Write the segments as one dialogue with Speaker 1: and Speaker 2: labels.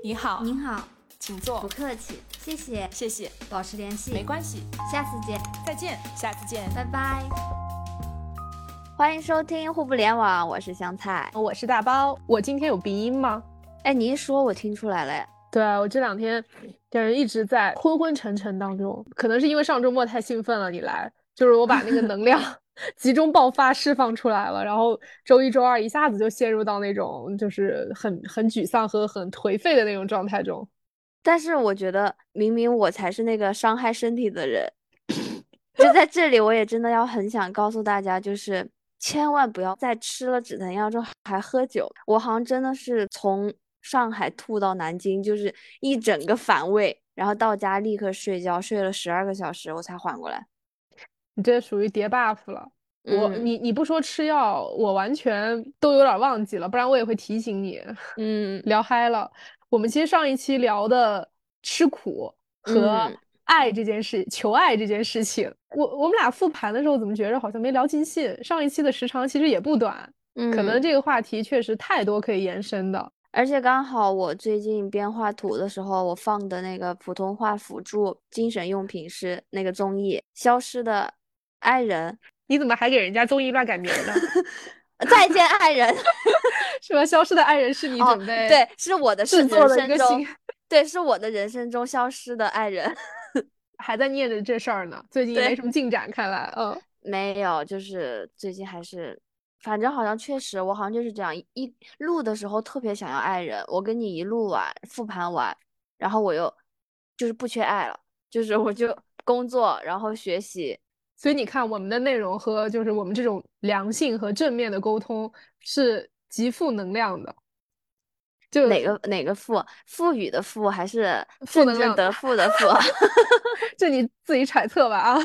Speaker 1: 你好，
Speaker 2: 您好，
Speaker 1: 请坐。
Speaker 2: 不，客气，谢谢，
Speaker 1: 谢谢，
Speaker 2: 保持联系，
Speaker 1: 没关系，
Speaker 2: 下次见，
Speaker 1: 再见，下次见。
Speaker 2: 拜拜。欢迎收听互不联网，我是香菜。
Speaker 3: 我是大包，我今天有鼻音吗？
Speaker 2: 哎，你一说，我听出来了，哎，
Speaker 3: 对啊，我这两天就是一直在昏昏沉沉当中，可能是因为上周末太兴奋了，你来，就是我把那个能量集中爆发释放出来了，然后周一周二一下子就陷入到那种就是很很沮丧和很颓废的那种状态中。
Speaker 2: 但是我觉得明明我才是那个伤害身体的人，就在这里，我也真的要很想告诉大家，就是千万不要在吃了止疼药之后还喝酒。我好像真的是从上海吐到南京，就是一整个反胃，然后到家立刻睡觉，睡了十二个小时我才缓过来。
Speaker 3: 你这属于叠 buff 了。我
Speaker 2: 嗯
Speaker 3: 你你不说吃药，我完全都有点忘记了，不然我也会提醒你。
Speaker 2: 嗯
Speaker 3: 聊嗨了。我们其实上一期聊的吃苦和
Speaker 2: 嗯
Speaker 3: 爱这件事，求爱这件事情，我我们俩复盘的时候怎么觉着好像没聊尽兴？上一期的时长其实也不短，
Speaker 2: 嗯，
Speaker 3: 可能这个话题确实太多可以延伸的。
Speaker 2: 而且刚好我最近边画图的时候，我放的那个普通话辅助精神用品是那个综艺《消失的爱人
Speaker 3: 你怎么还给人家综艺乱改名呢？》，
Speaker 2: 再见爱人。
Speaker 3: 什么？消失的爱人是你
Speaker 2: 哦，
Speaker 3: 准备
Speaker 2: 对，是我的是
Speaker 3: 制作的一
Speaker 2: 人生中
Speaker 3: 个新，，
Speaker 2: 对，是我的人生中消失的爱人。
Speaker 3: 还在念着这事儿呢。最近也没什么进展，看来，嗯。
Speaker 2: 没有，就是最近还是，反正好像确实，我好像就是这样，一一录的时候特别想要爱人，我跟你一录完复盘完，然后我又就是不缺爱了，就是我就工作，然后学习，
Speaker 3: 所以你看，我们的内容和就是我们这种良性和正面的沟通是极负能量的。就
Speaker 2: 哪个哪个富？赋予的富还是
Speaker 3: 负能量
Speaker 2: 得负的负
Speaker 3: 这你自己揣测吧啊。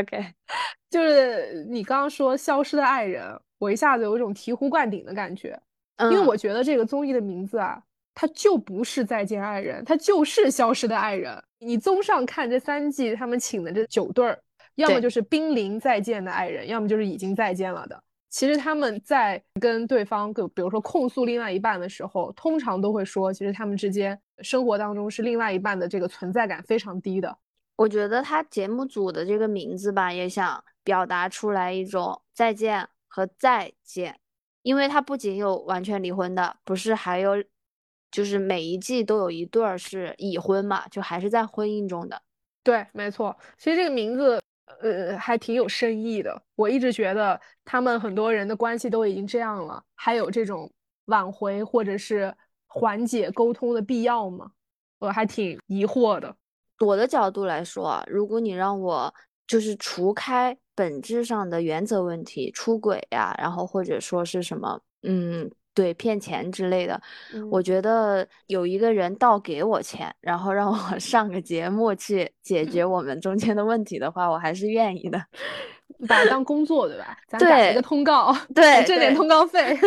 Speaker 2: ？OK，
Speaker 3: 就是你刚刚说消失的爱人，我一下子有一种醍醐灌顶的感觉，因为
Speaker 2: 嗯
Speaker 3: 我觉得这个综艺的名字啊，它就不是再见爱人，它就是消失的爱人。你综上看这三季，他们请的这九对儿，要么就是濒临再见的爱人，要么就是已经再见了的。其实他们在跟对方，就比如说控诉另外一半的时候，通常都会说，其实他们之间生活当中是另外一半的这个存在感非常低的。
Speaker 2: 我觉得他节目组的这个名字吧，也想表达出来一种再见和再见，因为他不仅有完全离婚的，不是还有，就是每一季都有一对儿是已婚嘛，就还是在婚姻中的。
Speaker 3: 对，没错。其实这个名字，呃，还挺有深意的。我一直觉得他们很多人的关系都已经这样了，还有这种挽回或者是缓解沟通的必要吗？我还挺疑惑的。
Speaker 2: 我的角度来说，如果你让我就是除开本质上的原则问题，出轨呀、然后或者说是什么，嗯，对，骗钱之类的，我
Speaker 3: 嗯
Speaker 2: 觉得有一个人倒给我钱，然后让我 上个节目去解决我们中间的问题的话，我还是愿意的。
Speaker 3: 把它当 工作，对吧？咱打一个通告，
Speaker 2: 对
Speaker 3: 挣点通告费。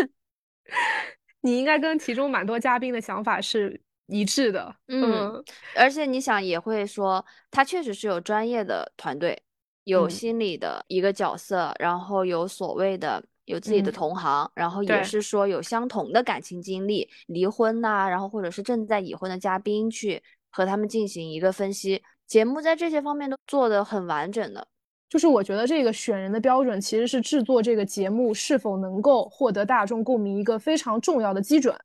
Speaker 3: 你应该跟其中蛮多嘉宾的想法是一致的。
Speaker 2: 嗯而且你想也会说，他确实是有专业的团队，有
Speaker 3: 嗯
Speaker 2: 心理的一个角色，然后有所谓的有自己的
Speaker 3: 嗯
Speaker 2: 同行，然后也是说有相同的感情经历，离婚呐、然后或者是正在已婚的嘉宾去和他们进行一个分析。节目在这些方面都做得很完整的。
Speaker 3: 就是我觉得这个选人的标准其实是制作这个节目是否能够获得大众共鸣一个非常重要的基准。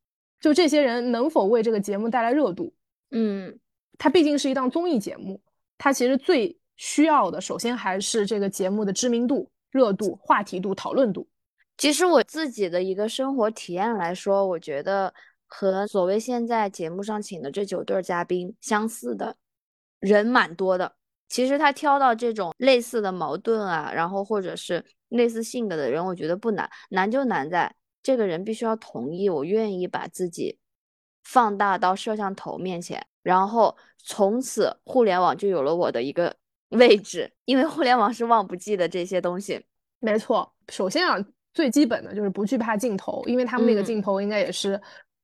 Speaker 3: 就这些人能否为这个节目带来热度？
Speaker 2: 嗯，
Speaker 3: 它毕竟是一档综艺节目，它其实最需要的，首先还是这个节目的知名度、热度、话题度、讨论度。
Speaker 2: 其实我自己的一个生活体验来说，我觉得和所谓现在节目上请的这九对嘉宾相似的人蛮多的。其实他挑到这种类似的矛盾啊，然后或者是类似性格的人，我觉得不难，难就难在这个人必须要同意，我愿意把自己放大到摄像头面前，然后从此互联网就有了我的一个 位置，因为互联网是忘不记的这些东西。
Speaker 3: 没错，首先啊，最基本的就是不惧怕镜头，因为他们那个
Speaker 2: 嗯
Speaker 3: 镜头应该也是，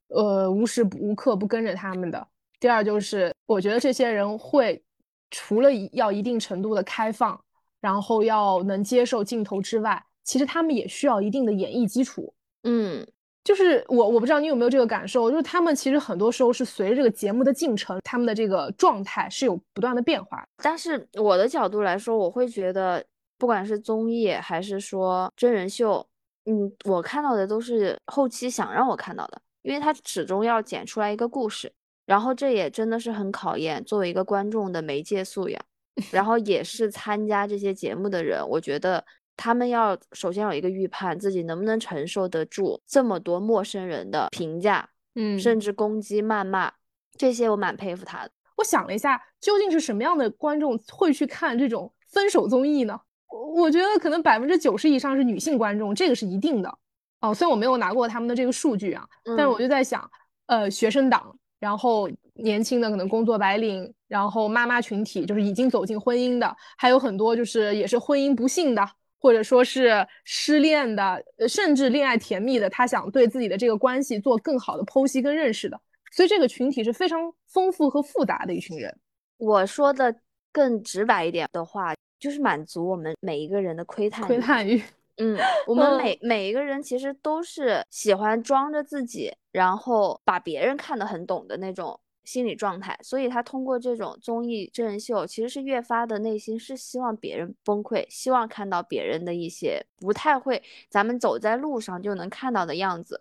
Speaker 3: 呃，无时无刻不跟着他们的。第二就是，我觉得这些人会除了要一定程度的开放，然后要能接受镜头之外，其实他们也需要一定的演绎基础。
Speaker 2: 嗯，
Speaker 3: 就是我我不知道你有没有这个感受，就是他们其实很多时候是随着这个节目的进程，他们的这个状态是有不断的变化。
Speaker 2: 但是我的角度来说，我会觉得，不管是综艺还是说真人秀，嗯，我看到的都是后期想让我看到的，因为他始终要剪出来一个故事，然后这也真的是很考验作为一个观众的媒介素养，然后也是参加这些节目的人，我觉得。他们要首先有一个预判，自己能不能承受得住这么多陌生人的评价，
Speaker 3: 嗯，
Speaker 2: 甚至攻击、谩骂，这些我蛮佩服他的。
Speaker 3: 我想了一下，究竟是什么样的观众会去看这种分手综艺呢？我觉得可能百分之九十以上是女性观众，这个是一定的。哦，虽然我没有拿过他们的这个数据啊，但是我就在想，呃，学生党，然后年轻的可能工作白领，然后妈妈群体，就是已经走进婚姻的，还有很多就是也是婚姻不幸的。或者说是失恋的，甚至恋爱甜蜜的，他想对自己的这个关系做更好的剖析跟认识的，所以这个群体是非常丰富和复杂的一群人。
Speaker 2: 我说的更直白一点的话，就是满足我们每一个人的窥探
Speaker 3: 窥探欲。
Speaker 2: 嗯，我们每每一个人其实都是喜欢装着自己，然后把别人看得很懂的那种。心理状态，所以他通过这种综艺真人秀，其实是越发的内心是希望别人崩溃，希望看到别人的一些不太会，咱们走在路上就能看到的样子，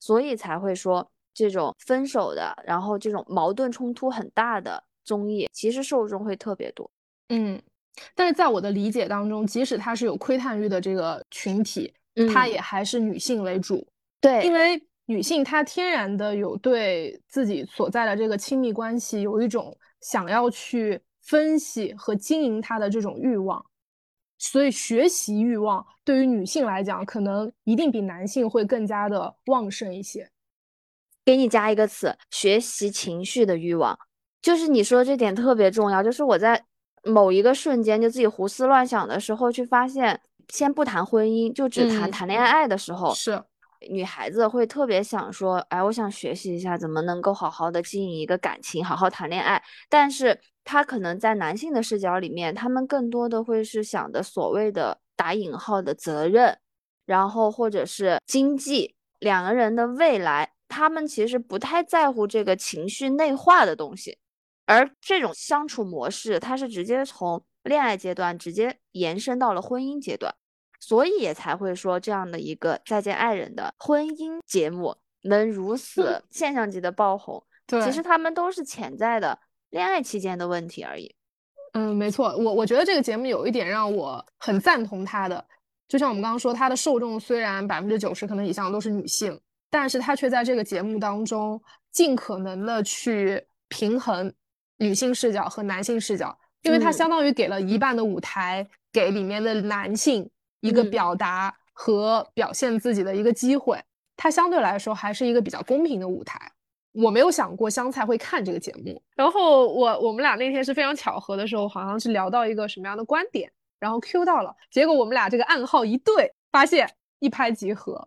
Speaker 2: 所以才会说这种分手的，然后这种矛盾冲突很大的综艺，其实受众会特别多。
Speaker 3: 嗯，但是在我的理解当中，即使他是有窥探欲的这个群体，他也还是女性为主。
Speaker 2: 对，
Speaker 3: 因为。女性她天然的有对自己所在的这个亲密关系有一种想要去分析和经营它的这种欲望，所以学习欲望对于女性来讲，可能一定比男性会更加的旺盛一些。
Speaker 2: 给你加一个词，学习情绪的欲望，就是你说这点特别重要。就是我在某一个瞬间就自己胡思乱想的时候，去发现，先不谈婚姻，就只谈谈恋爱的时候
Speaker 3: 是。
Speaker 2: 女孩子会特别想说，哎，我想学习一下怎么能够好好的经营一个感情，好好谈恋爱。但是她可能在男性的视角里面，他们更多的会是想的所谓的打引号的责任，然后或者是经济，两个人的未来，他们其实不太在乎这个情绪内化的东西。而这种相处模式，它是直接从恋爱阶段直接延伸到了婚姻阶段。所以也才会说这样的一个再见爱人的婚姻节目能如此现象级的爆红，
Speaker 3: 对，
Speaker 2: 其实他们都是潜在的恋爱期间的问题而已。
Speaker 3: 嗯，没错，我我觉得这个节目有一点让我很赞同他的，就像我们刚刚说，他的受众虽然百分之九十可能以上都是女性，但是他却在这个节目当中尽可能的去平衡女性视角和男性视角，因为它相当于给了一半的舞台给里面的男性。一个表达和表现自己的一个机会，它相对来说还是一个比较公平的舞台。我没有想过香菜会看这个节目，然后我我们俩那天是非常巧合的时候，好像是聊到一个什么样的观点，然后 Q 到了，结果我们俩这个暗号一对，发现一拍即合。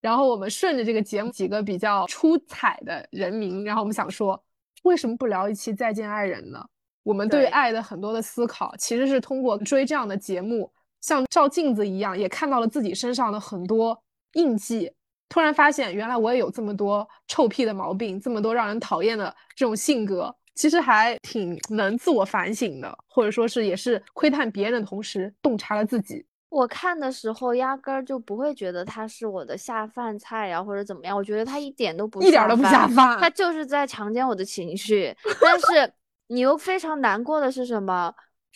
Speaker 3: 然后我们顺着这个节目几个比较出彩的人名，然后我们想说，为什么不聊一期《再见爱人》呢？我们对爱的很多的思考，其实是通过追这样的节目。像照镜子一样，也看到了自己身上的很多印记。突然发现，原来我也有这么多臭屁的毛病，这么多让人讨厌的这种性格，其实还挺能自我反省的，或者说是也是窥探别人的同时洞察了自己。
Speaker 2: 我看的时候，压根儿就不会觉得他是我的下饭菜呀，或者怎么样。我觉得他一点都不
Speaker 3: 一点都不下饭，
Speaker 2: 他就是在强奸我的情绪。但是你又非常难过的是什么？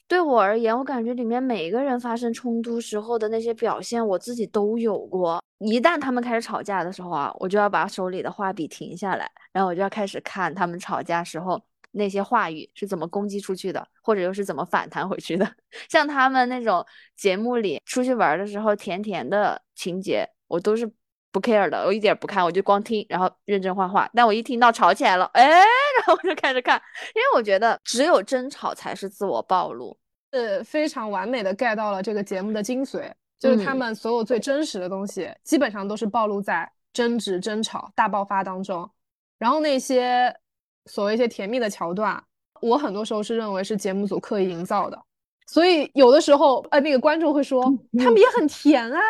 Speaker 2: 对我而言，我感觉里面每一个人发生冲突时候的那些表现，我自己都有过。一旦他们开始吵架的时候啊，我就要把手里的画笔停下来，然后我就要开始看他们吵架时候那些话语是怎么攻击出去的，或者又是怎么反弹回去的。像他们那种节目里出去玩的时候甜甜的情节，我都是不 care 的，我一点不看，我就光听，然后认真画画。但我一听到吵起来了，哎。然后我就开始看，因为我觉得只有争吵才是自我暴露，
Speaker 3: 是非常完美的 get 到了这个节目的精髓，就是他们所有最真实的东西，基本上都是暴露在争执、争吵、大爆发当中。然后那些所谓一些甜蜜的桥段，我很多时候是认为是节目组刻意营造的。所以有的时候，呃，那个观众会说他们也很甜啊，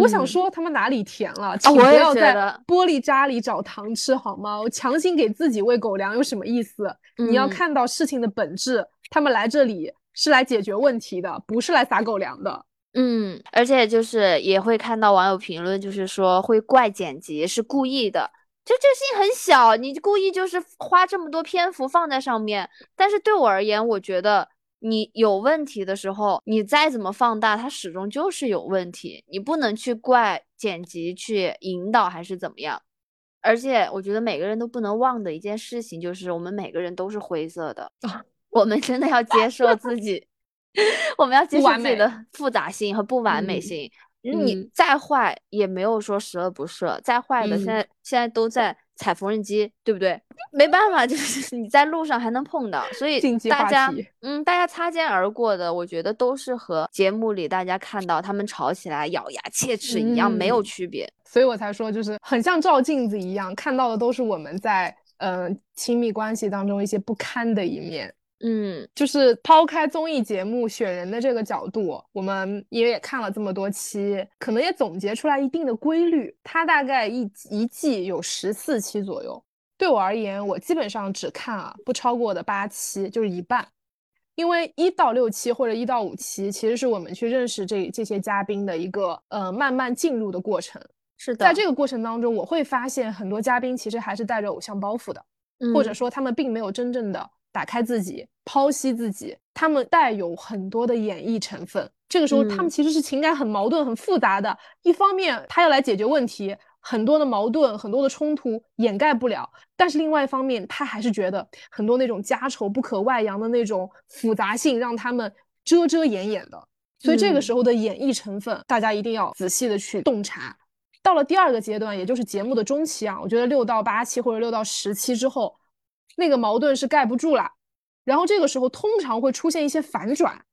Speaker 3: 我想
Speaker 2: 嗯
Speaker 3: 说他们哪里甜了，
Speaker 2: 啊
Speaker 3: 请不要在玻璃渣里找糖吃好吗？我强行给自己喂狗粮有什么意思？你要
Speaker 2: 嗯
Speaker 3: 看到事情的本质，他们来这里是来解决问题的，不是来撒狗粮的。
Speaker 2: 嗯，而且就是也会看到网友评论，就是说会怪剪辑是故意的，就这事情很小，你故意就是花这么多篇幅放在上面。但是对我而言，我觉得你有问题的时候，你再怎么放大，它始终就是有问题，你不能去怪剪辑去引导还是怎么样。而且我觉得每个人都不能忘的一件事情，就是我们每个人都是灰色的，我们真的要接受自己，我们要接受自己的复杂性和不完美
Speaker 3: 嗯
Speaker 2: 性。你
Speaker 3: 嗯
Speaker 2: 再坏也没有说十恶不赦，再坏的现
Speaker 3: 嗯
Speaker 2: 在现在都在踩缝纫机，对不对？没办法，就是你在路上还能碰到，所以大家嗯，大家擦肩而过的，我觉得都是和节目里大家看到他们吵起来咬牙切齿一样，没有
Speaker 3: 嗯
Speaker 2: 区别。
Speaker 3: 所以我才说，就是很像照镜子一样，看到的都是我们在嗯、呃亲密关系当中一些不堪的一面。
Speaker 2: 嗯
Speaker 3: 就是抛开综艺节目选人的这个角度，我们也也看了这么多期，可能也总结出来一定的规律。它大概一一季有十四期左右，对我而言，我基本上只看啊不超过的八期，就是一半。因为一到六期或者一到五期，其实是我们去认识这这些嘉宾的一个呃慢慢进入的过程。
Speaker 2: 是的，
Speaker 3: 在这个过程当中，我会发现很多嘉宾其实还是带着偶像包袱的。或者
Speaker 2: 嗯
Speaker 3: 说他们并没有真正的打开自己、剖析自己，他们带有很多的演绎成分。这个时候，他们
Speaker 2: 嗯
Speaker 3: 其实是情感很矛盾、很复杂的。一方面，他要来解决问题，很多的矛盾、很多的冲突掩盖不了；但是另外一方面，他还是觉得很多那种家丑不可外扬的那种复杂性，让他们遮遮掩掩的。所以这个
Speaker 2: 嗯
Speaker 3: 时候的演绎成分，大家一定要仔细的去洞察。到了第二个阶段，也就是节目的中期啊，我觉得六到八期或者六到十期之后，那个矛盾是盖不住了。然后这个时候通常会出现一些反转。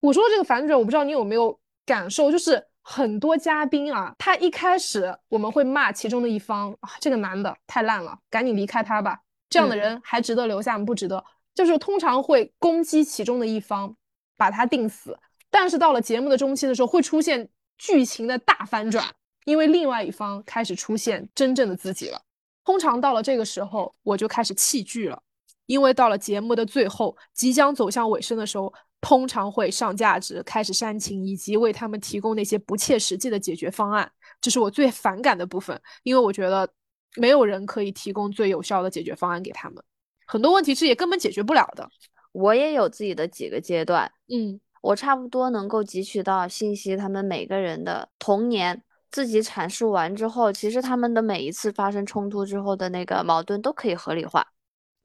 Speaker 3: 我说的这个反转，我不知道你有没有感受，就是很多嘉宾啊，他一开始我们会骂其中的一方啊，这个男的太烂了，赶紧离开他吧，这样的
Speaker 2: 嗯
Speaker 3: 人还值得留下吗？不值得。就是通常会攻击其中的一方，把他定死。但是到了节目的中期的时候，会出现剧情的大反转，因为另外一方开始出现真正的自己了。通常到了这个时候，我就开始弃剧了，因为到了节目的最后，即将走向尾声的时候，通常会上价值，开始煽情，以及为他们提供那些不切实际的解决方案。这是我最反感的部分，因为我觉得没有人可以提供最有效的解决方案给他们，很多问题是也根本解决不了的。
Speaker 2: 我也有自己的几个阶段，
Speaker 3: 嗯
Speaker 2: 我差不多能够汲取到信息，他们每个人的童年自己阐述完之后，其实他们的每一次发生冲突之后的那个矛盾都可以合理化。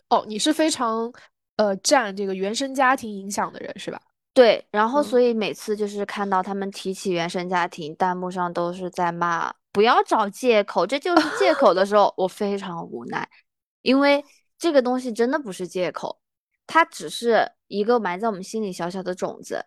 Speaker 3: 哦，你是非常呃占这个原生家庭影响的人是吧？
Speaker 2: 对，然后
Speaker 3: 嗯
Speaker 2: 所以每次就是看到他们提起原生家庭，弹幕上都是在骂不要找借口，这就是借口的时候，我非常无奈，因为这个东西真的不是借口，它只是一个埋在我们心里小小的种子。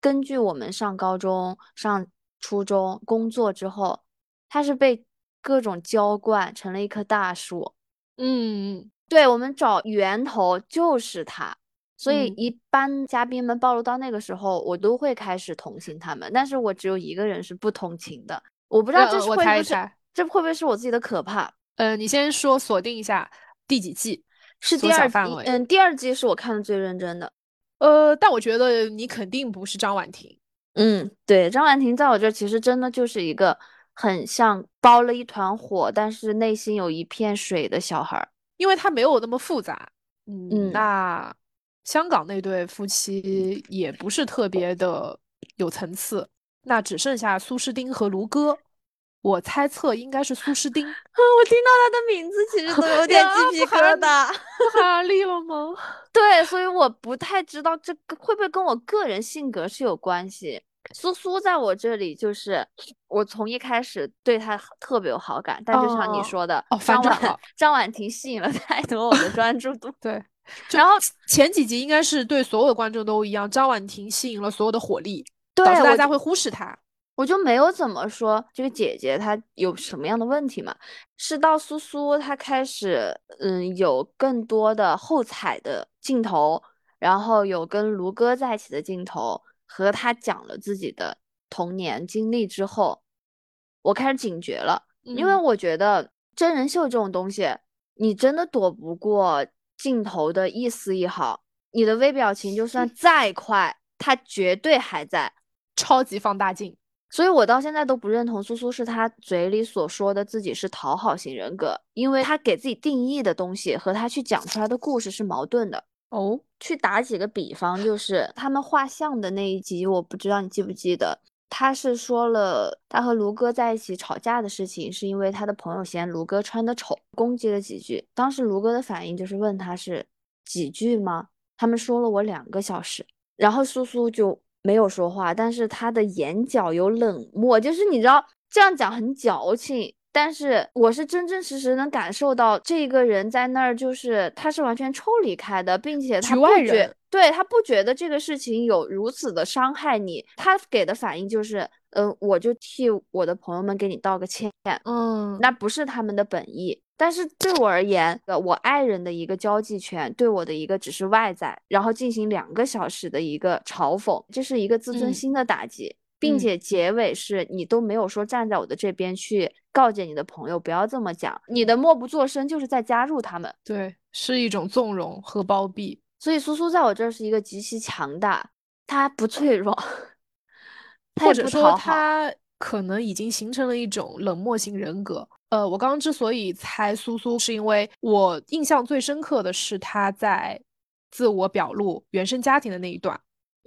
Speaker 2: 根据我们上高中、上初中、工作之后，他是被各种浇灌成了一棵大树。
Speaker 3: 嗯
Speaker 2: 对，我们找源头就是他，所以
Speaker 3: 嗯
Speaker 2: 一般嘉宾们暴露到那个时候，我都会开始同情他们，但是我只有一个人是不同情的，我不知道这是会不会是这会不会是我自己的可怕？
Speaker 3: 呃，你先说锁定一下第几季，
Speaker 2: 是第二季，嗯，第二季是我看的最认真的。
Speaker 3: 呃，但我觉得你肯定不是张婉婷。
Speaker 2: 嗯，对，张婉婷在我这儿其实真的就是一个很像包了一团火，但是内心有一片水的小孩儿。
Speaker 3: 因为他没有那么复杂。嗯，
Speaker 2: 嗯
Speaker 3: 那香港那对夫妻也不是特别的有层次，那只剩下苏诗丁和卢哥。我猜测应该是苏诗丁，
Speaker 2: 我听到他的名字，其实都有点鸡皮疙 瘩。
Speaker 3: 哈利了吗？
Speaker 2: 对，所以我不太知道这个会不会跟我个人性格是有关系。苏苏在我这里就是，我从一开始对他特别有好感，但就像你
Speaker 3: 哦
Speaker 2: 说的，
Speaker 3: 哦反
Speaker 2: 张婉
Speaker 3: 转
Speaker 2: 张婉婷吸引了太多我的专注度。
Speaker 3: 对，
Speaker 2: 然后
Speaker 3: 前几集应该是对所有的观众都一样，张婉婷吸引了所有的火力，导致大家会忽视她。
Speaker 2: 我就没有怎么说这个姐姐她有什么样的问题嘛？是到苏苏她开始，嗯，有更多的后采的镜头，然后有跟卢哥在一起的镜头，和她讲了自己的童年经历之后，我开始警觉了，因为
Speaker 3: 嗯
Speaker 2: 我觉得真人秀这种东西，你真的躲不过镜头的一丝一毫，你的微表情就算 再快，它绝对还在。
Speaker 3: 超级放大镜。
Speaker 2: 所以我到现在都不认同苏苏是他嘴里所说的自己是讨好型人格，因为他给自己定义的东西和他去讲出来的故事是矛盾的。
Speaker 3: 哦，
Speaker 2: 去打几个比方，就是他们画像的那一集，我不知道你记不记得，他是说了他和卢哥在一起吵架的事情，是因为他的朋友嫌卢哥穿的丑，攻击了几句。当时卢哥的反应就是问他是几句吗？他们说了我两个小时，然后苏苏就没有说话，但是他的眼角有冷漠，就是你知道这样讲很矫情，但是我是真真实实能感受到这个人在那儿，就是他是完全抽离开的，并且他不觉对他不觉得这个事情有如此的伤害你，他给的反应就是，嗯，我就替我的朋友们给你道个歉，
Speaker 3: 嗯，
Speaker 2: 那不是他们的本意。但是对我而言，呃我爱人的一个交际圈，对我的一个只是外在，然后进行两个小时的一个嘲讽，这是一个自尊
Speaker 3: 嗯
Speaker 2: 心的打击，并
Speaker 3: 嗯
Speaker 2: 且结尾是你都没有说站在我的这边去告诫你的朋友不要这么讲，你的默不作声就是在加入他们。
Speaker 3: 对，是一种纵容和包庇。
Speaker 2: 所以苏苏在我这儿是一个极其强大，他不脆弱，
Speaker 3: 或者说
Speaker 2: 不讨好。
Speaker 3: 他可能已经形成了一种冷漠型人格。呃，我刚刚之所以猜苏苏，是因为我印象最深刻的是他在自我表露原生家庭的那一段。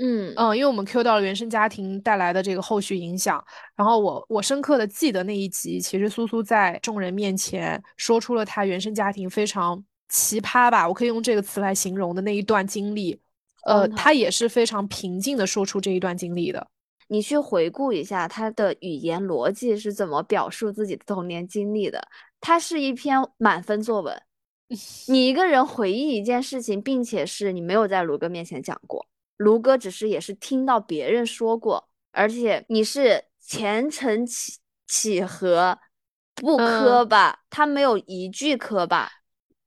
Speaker 2: 嗯
Speaker 3: 嗯，因为我们 Q 到了原生家庭带来的这个后续影响，然后我我深刻的记得那一集，其实苏苏在众人面前说出了她原生家庭非常奇葩吧，我可以用这个词来形容的那一段经历。呃，
Speaker 2: 荒唐
Speaker 3: 她也是非常平静的说出这一段经历的。
Speaker 2: 你去回顾一下他的语言逻辑是怎么表述自己的童年经历的，它是一篇满分作文。你一个人回忆一件事情，并且是你没有在卢哥面前讲过，卢哥只是也是听到别人说过，而且你是虔诚起起和，不磕
Speaker 3: 嗯
Speaker 2: 巴，他没有一句磕巴。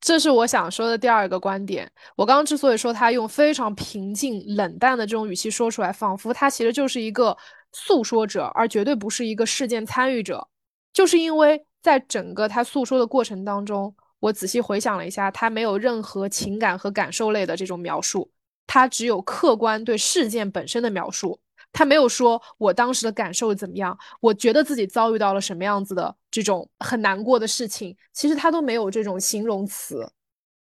Speaker 3: 这是我想说的第二个观点。我刚刚之所以说他用非常平静、冷淡的这种语气说出来，仿佛他其实就是一个诉说者，而绝对不是一个事件参与者。就是因为在整个他诉说的过程当中，我仔细回想了一下，他没有任何情感和感受类的这种描述，他只有客观对事件本身的描述。他没有说我当时的感受怎么样，我觉得自己遭遇到了什么样子的这种很难过的事情，其实他都没有这种形容词，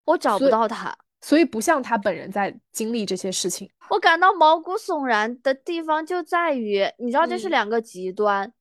Speaker 2: 我找不到他，
Speaker 3: 所以不像他本人在经历这些事情。
Speaker 2: 我感到毛骨悚然的地方就在于，你知道这是
Speaker 3: 嗯。
Speaker 2: 两个极端，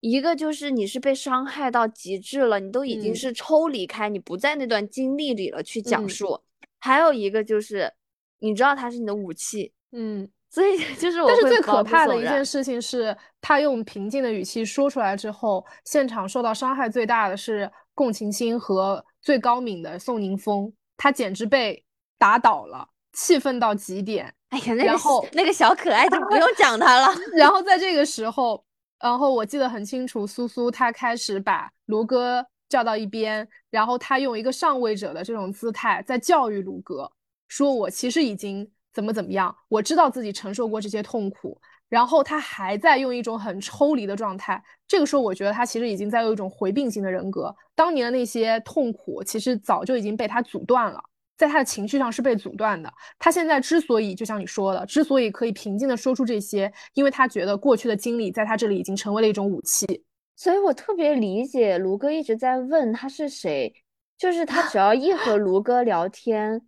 Speaker 2: 一个就是你是被伤害到极致了，你都已经
Speaker 3: 嗯。
Speaker 2: 是抽离开，你不在那段经历里了去讲
Speaker 3: 嗯。
Speaker 2: 述；还有一个就是，你知道它是你的武器，
Speaker 3: 嗯，
Speaker 2: 所以 就是我
Speaker 3: 但是最可怕的一件事情是，他用平静的语气说出来之后，现场受到伤害最大的是共情心和最高敏的宋宁峰，他简直被打倒了，气愤到极点。
Speaker 2: 哎呀，那个
Speaker 3: 然后
Speaker 2: 小那个小可爱就不用讲他了。
Speaker 3: 然后在这个时候，然后我记得很清楚，苏苏他开始把卢哥叫到一边，然后他用一个上位者的这种姿态在教育卢哥，说我其实已经怎么怎么样，我知道自己承受过这些痛苦，然后他还在用一种很抽离的状态。这个时候，我觉得他其实已经在有一种回避型的人格，当年的那些痛苦其实早就已经被他阻断了。在他的情绪上是被阻断的。他现在之所以就像你说的，之所以可以平静的说出这些，因为他觉得过去的经历在他这里已经成为了一种武器。
Speaker 2: 所以我特别理解卢哥一直在问他是谁，就是他只要一和卢哥聊天，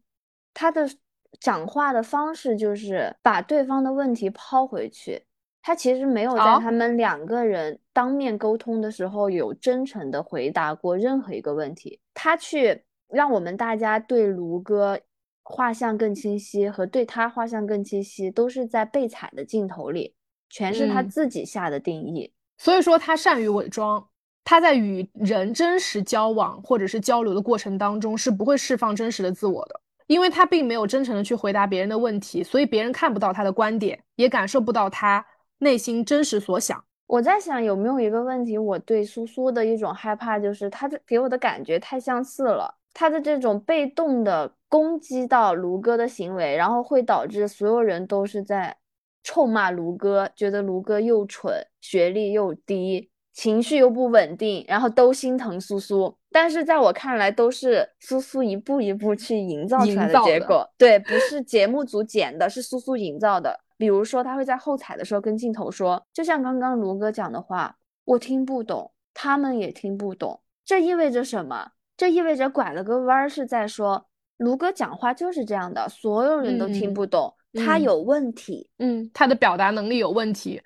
Speaker 2: 他的讲话的方式就是把对方的问题抛回去。他其实没有在他们两个人当面沟通的时候有真诚的回答过任何一个问题。他去让我们大家对卢哥画像更清晰和对他画像更清晰，都是在被踩的镜头里，全是他
Speaker 3: 嗯
Speaker 2: 自己下的定义。
Speaker 3: 所以说他善于伪装，他在与人真实交往或者是交流的过程当中是不会释放真实的自我的，因为他并没有真诚的去回答别人的问题，所以别人看不到他的观点，也感受不到他内心真实所想。
Speaker 2: 我在想有没有一个问题，我对苏苏的一种害怕，就是他这给我的感觉太相似了。他的这种被动的攻击到卢哥的行为，然后会导致所有人都是在臭骂卢哥，觉得卢哥又蠢，学历又低，情绪又不稳定，然后都心疼苏苏。但是在我看来，都是苏苏一步一步去营造出来的结果。对，不是节目组剪的，是苏苏营造的。比如说，他会在后采的时候跟镜头说，就像刚刚卢哥讲的话，我听不懂，他们也听不懂。这意味着什么？这意味着拐了个弯儿，是在说卢哥讲话就是这样的，所有人都听不懂，他有问题。
Speaker 3: 嗯，他的表达能力有问题。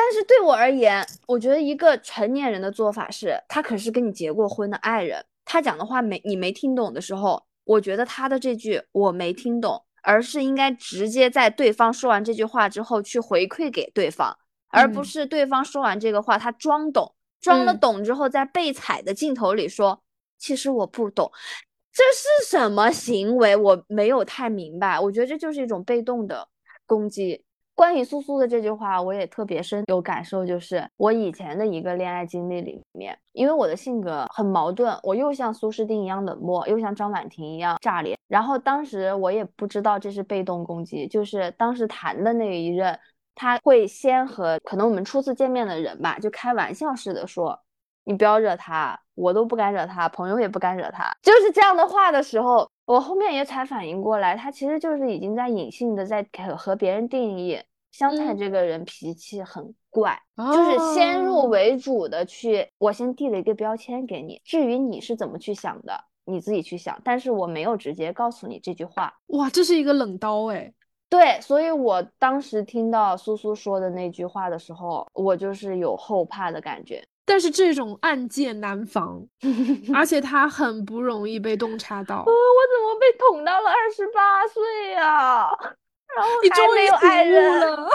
Speaker 2: 但是对我而言，我觉得一个成年人的做法是，他可是跟你结过婚的爱人，他讲的话没你没听懂的时候，我觉得他的这句我没听懂，而是应该直接在对方说完这句话之后去回馈给对方，而不是对方说完这个话他装懂，装了懂之后在被踩的镜头里说，其实我不懂，这是什么行为？我没有太明白，我觉得这就是一种被动的攻击。关于苏苏的这句话，我也特别深有感受，就是我以前的一个恋爱经历里面，因为我的性格很矛盾，我又像苏诗丁一样冷漠，又像张婉婷一样炸裂。然后当时我也不知道这是被动攻击，就是当时谈的那一任，他会先和可能我们初次见面的人吧，就开玩笑似的说，你不要惹他，我都不敢惹他，朋友也不敢惹他，就是这样的话的时候，我后面也才反应过来，他其实就是已经在隐性的在和别人定义。香菜这个人脾气很怪，就是先入为主的去，我先递了一个标签给你，至于你是怎么去想的，你自己去想。但是我没有直接告诉你这句话。
Speaker 3: 哇，这是一个冷刀哎。
Speaker 2: 对，所以我当时听到苏苏说的那句话的时候，我就是有后怕的感觉。
Speaker 3: 但是这种暗箭难防，而且他很不容易被洞察到。呃我怎
Speaker 2: 么被捅到了二十八岁呀？
Speaker 3: 你终于有爱人了，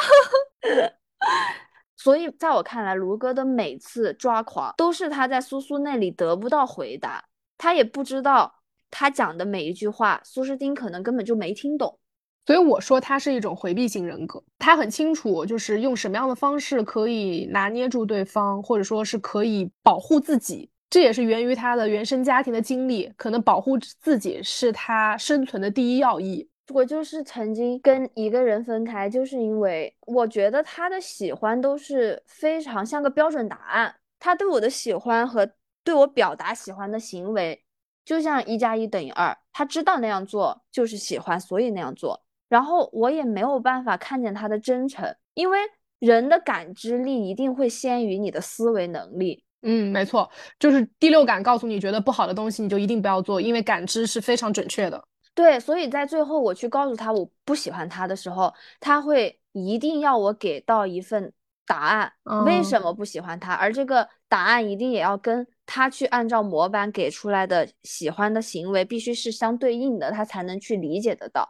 Speaker 2: 所以在我看来，卢哥的每次抓狂都是他在苏苏那里得不到回答，他也不知道他讲的每一句话，苏诗丁可能根本就没听懂。
Speaker 3: 所以我说他是一种回避型人格，他很清楚就是用什么样的方式可以拿捏住对方，或者说是可以保护自己，这也是源于他的原生家庭的经历，可能保护自己是他生存的第一要义。
Speaker 2: 我就是曾经跟一个人分开，就是因为我觉得他的喜欢都是非常像个标准答案，他对我的喜欢和对我表达喜欢的行为，就像一加一等于二，他知道那样做就是喜欢，所以那样做。然后我也没有办法看见他的真诚，因为人的感知力一定会先于你的思维能力。
Speaker 3: 嗯，没错，就是第六感告诉你觉得不好的东西，你就一定不要做，因为感知是非常准确的。
Speaker 2: 对，所以在最后我去告诉他我不喜欢他的时候，他会一定要我给到一份答案，为什么不喜欢他，而这个答案一定也要跟他去按照模板给出来的喜欢的行为必须是相对应的，他才能去理解得到。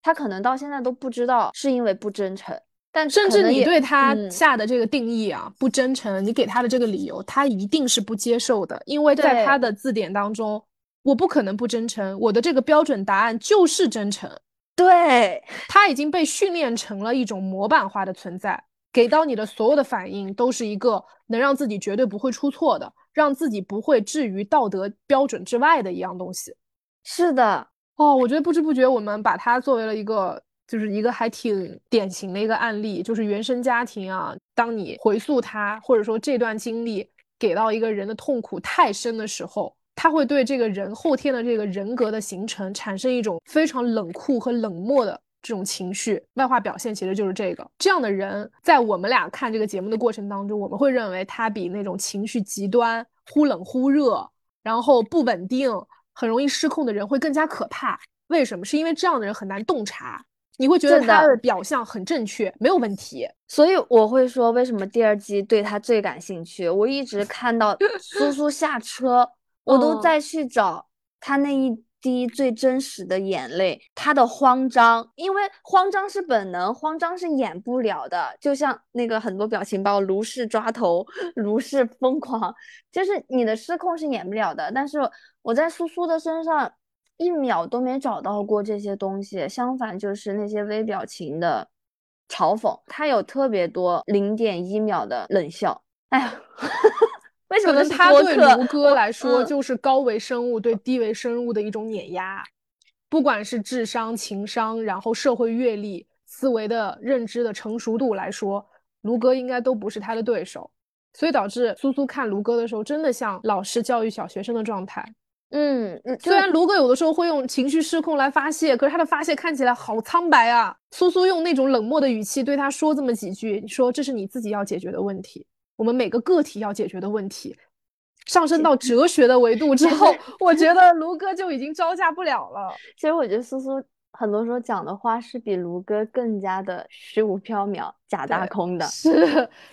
Speaker 2: 他可能到现在都不知道是因为不真诚，但
Speaker 3: 甚至你对他下的这个定义啊，不真诚，你给他的这个理由，他一定是不接受的，因为在他的字典当中。我不可能不真诚，我的这个标准答案就是真诚。
Speaker 2: 对，
Speaker 3: 他已经被训练成了一种模板化的存在，给到你的所有的反应都是一个能让自己绝对不会出错的，让自己不会置于道德标准之外的一样东西。
Speaker 2: 是的，
Speaker 3: 哦，我觉得不知不觉我们把它作为了一个，就是一个还挺典型的一个案例，就是原生家庭啊，当你回溯它，或者说这段经历给到一个人的痛苦太深的时候。他会对这个人后天的这个人格的形成产生一种非常冷酷和冷漠的这种情绪，外化表现其实就是这个。这样的人在我们俩看这个节目的过程当中，我们会认为他比那种情绪极端、忽冷忽热，然后不稳定、很容易失控的人会更加可怕。为什么？是因为这样的人很难洞察，你会觉得他的表象很正确，没有问题。
Speaker 2: 所以我会说，为什么第二季对他最感兴趣？我一直看到 苏苏下车。我都在去找他那一滴最真实的眼泪，他的慌张，因为慌张是本能，慌张是演不了的。就像那个很多表情包，如是抓头，如是疯狂，就是你的失控是演不了的。但是我在苏苏的身上一秒都没找到过这些东西，相反就是那些微表情的嘲讽，他有特别多零点一秒的冷笑。哎呀。
Speaker 3: 可能他对卢哥来说就是高维生物对低维生物的一种碾压，不管是智商、情商，然后社会阅历、思维的认知的成熟度来说，卢哥应该都不是他的对手。所以导致苏苏看卢哥的时候，真的像老师教育小学生的状态。
Speaker 2: 嗯，
Speaker 3: 虽然卢哥有的时候会用情绪失控来发泄，可是他的发泄看起来好苍白啊。苏苏用那种冷漠的语气对他说这么几句，你说这是你自己要解决的问题，我们每个个体要解决的问题。上升到哲学的维度之 后，我觉得卢哥就已经招架不了了。
Speaker 2: 其实我觉得苏苏很多时候讲的话是比卢哥更加的虚无缥缈、假大空的，
Speaker 3: 是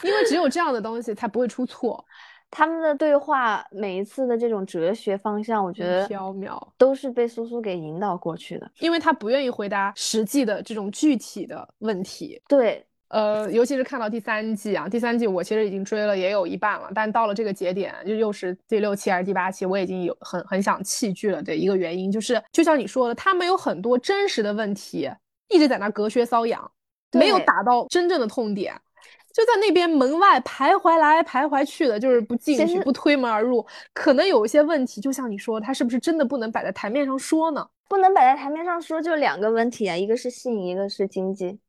Speaker 3: 因为只有这样的东西才不会出错。
Speaker 2: 他们的对话每一次的这种哲学方向，我觉得
Speaker 3: 缥缈
Speaker 2: 都是被苏苏给引导过去的，
Speaker 3: 因为他不愿意回答实际的这种具体的问题。
Speaker 2: 对，
Speaker 3: 呃，尤其是看到第三季啊，第三季我其实已经追了也有一半了，但到了这个节点，就又是第六期还是第八期，我已经有很很想弃剧了的一个原因，就是就像你说的，他们有很多真实的问题一直在那隔靴搔痒，没有打到真正的痛点。就在那边门外徘徊来徘徊去的，就是不进去，不推门而入。可能有一些问题，就像你说，他是不是真的不能摆在台面上说呢？
Speaker 2: 不能摆在台面上说，就两个问题啊，一个是性，一个是经济，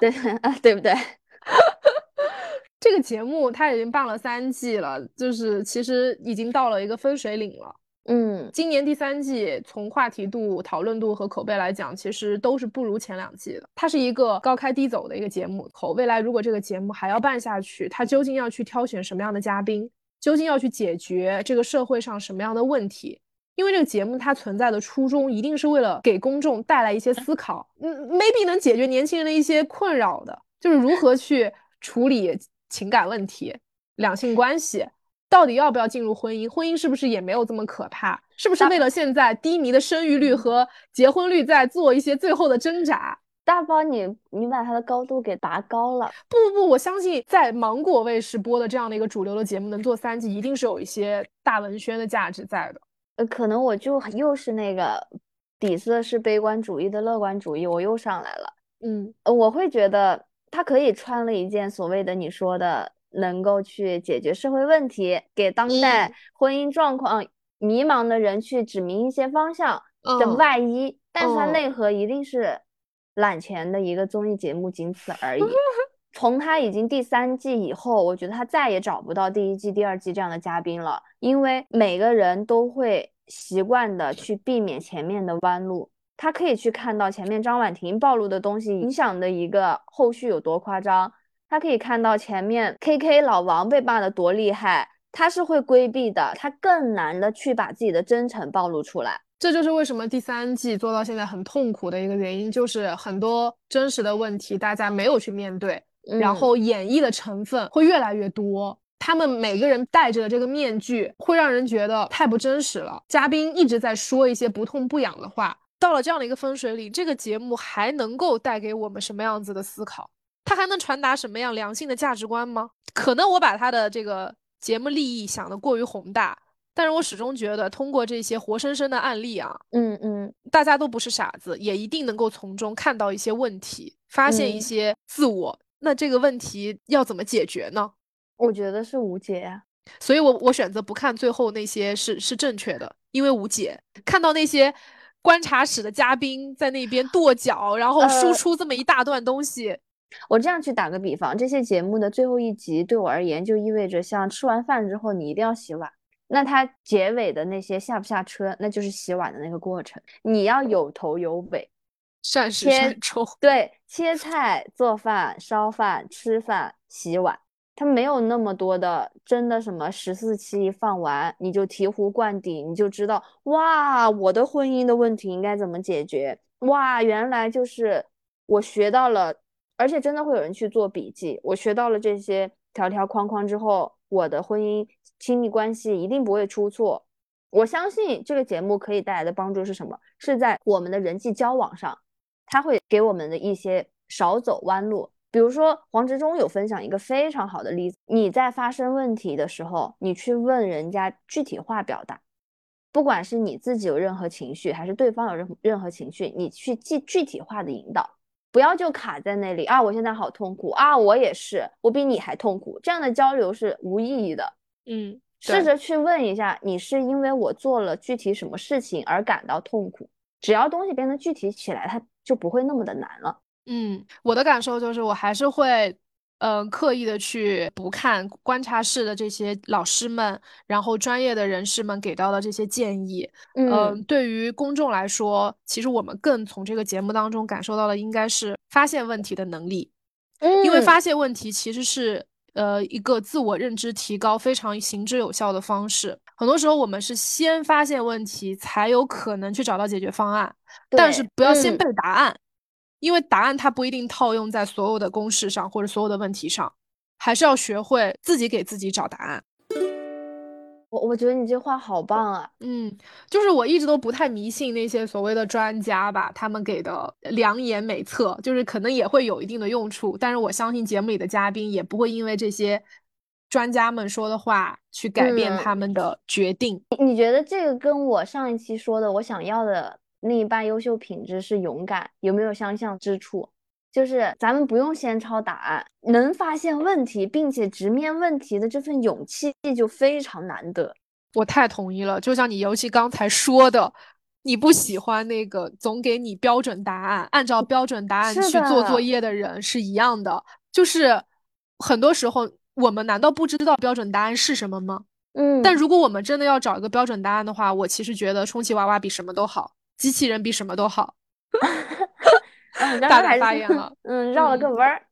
Speaker 2: 对 啊，对不对？
Speaker 3: 这个节目它已经办了三季了，就是其实已经到了一个分水岭了。
Speaker 2: 嗯，
Speaker 3: 今年第三季从话题度、讨论度和口碑来讲，其实都是不如前两季的。它是一个高开低走的一个节目。口未来如果这个节目还要办下去，它究竟要去挑选什么样的嘉宾？究竟要去解决这个社会上什么样的问题？因为这个节目它存在的初衷一定是为了给公众带来一些思考。嗯，maybe 能解决年轻人的一些困扰的，就是如何去处理情感问题、两性关系。到底要不要进入婚姻？婚姻是不是也没有这么可怕？是不是为了现在低迷的生育率和结婚率在做一些最后的挣扎？
Speaker 2: 大宝，你你把它的高度给拔高了。
Speaker 3: 不不不，我相信在芒果卫视播的这样的一个主流的节目能做三季，一定是有一些大文宣的价值在的。
Speaker 2: 呃，可能我就又是那个底色是悲观主义的乐观主义，我又上来了。
Speaker 3: 嗯，
Speaker 2: 我会觉得他可以穿了一件所谓的你说的。能够去解决社会问题，给当代婚姻状况迷茫的人去指明一些方向的外衣，但是它内核一定是揽钱的一个综艺节目，仅此而已。从他已经第三季以后，我觉得他再也找不到第一季、第二季这样的嘉宾了，因为每个人都会习惯的去避免前面的弯路。他可以去看到前面张婉婷暴露的东西影响的一个后续有多夸张。他可以看到前面 K K 老王被骂的多厉害，他是会规避的，他更难的去把自己的真诚暴露出来。
Speaker 3: 这就是为什么第三季做到现在很痛苦的一个原因，就是很多真实的问题大家没有去面对，然后演绎的成分会越来越多。他们每个人戴着的这个面具，会让人觉得太不真实了。嘉宾一直在说一些不痛不痒的话，到了这样的一个分水岭，这个节目还能够带给我们什么样子的思考？它还能传达什么样良性的价值观吗？可能我把他的这个节目利益想得过于宏大，但是我始终觉得通过这些活生生的案例啊，
Speaker 2: 嗯嗯，
Speaker 3: 大家都不是傻子，也一定能够从中看到一些问题，发现一些自我。那这个问题要怎么解决呢？
Speaker 2: 我觉得是无解呀。
Speaker 3: 所以我我选择不看最后那些是是正确的，因为无解。看到那些观察室的嘉宾在那边跺脚，然后输出这么一大段东西。
Speaker 2: 我这样去打个比方，这些节目的最后一集对我而言，就意味着像吃完饭之后你一定要洗碗。那它结尾的那些下不下车，那就是洗碗的那个过程。你要有头有尾，
Speaker 3: 善始善终。
Speaker 2: 对，切菜、做饭、烧饭、吃饭、洗碗，它没有那么多的真的什么十四期放完你就醍醐灌顶，你就知道哇，我的婚姻的问题应该怎么解决？哇，原来就是我学到了。而且真的会有人去做笔记。我学到了这些条条框框之后，我的婚姻亲密关系一定不会出错。我相信这个节目可以带来的帮助是什么？是在我们的人际交往上，它会给我们的一些少走弯路。比如说黄执中有分享一个非常好的例子：你在发生问题的时候，你去问人家具体化表达，不管是你自己有任何情绪，还是对方有任任何情绪，你去具具体化的引导。不要就卡在那里啊！我现在好痛苦啊！我也是，我比你还痛苦。这样的交流是无意义的。
Speaker 3: 嗯，
Speaker 2: 试着去问一下，你是因为我做了具体什么事情而感到痛苦？只要东西变得具体起来，它就不会那么的难了。
Speaker 3: 嗯，我的感受就是，我还是会嗯，刻意的去不看观察室的这些老师们，然后专业的人士们给到的这些建议，嗯，对于公众来说，其实我们更从这个节目当中感受到的应该是发现问题的能力，因为发现问题其实是呃一个自我认知提高非常行之有效的方式。很多时候我们是先发现问题，才有可能去找到解决方案，但是不要先背答案。因为答案它不一定套用在所有的公式上或者所有的问题上，还是要学会自己给自己找答案。
Speaker 2: 我我觉得你这话好棒啊！
Speaker 3: 嗯，就是我一直都不太迷信那些所谓的专家吧，他们给的良言美策，就是可能也会有一定的用处，但是我相信节目里的嘉宾也不会因为这些专家们说的话去改变他们的决定。
Speaker 2: 你觉得这个跟我上一期说的我想要的？另一半优秀品质是勇敢，有没有相像之处？就是咱们不用先抄答案，能发现问题并且直面问题的这份勇气就非常难得。
Speaker 3: 我太同意了，就像你尤其刚才说的，你不喜欢那个总给你标准答案，按照标准答案去做作业的人是一样的。就是很多时候，我们难道不知道标准答案是什么吗？
Speaker 2: 嗯。
Speaker 3: 但如果我们真的要找一个标准答案的话，我其实觉得充气娃娃比什么都好。机器人比什么都好，大胆发言了，
Speaker 2: 嗯，绕了个弯儿，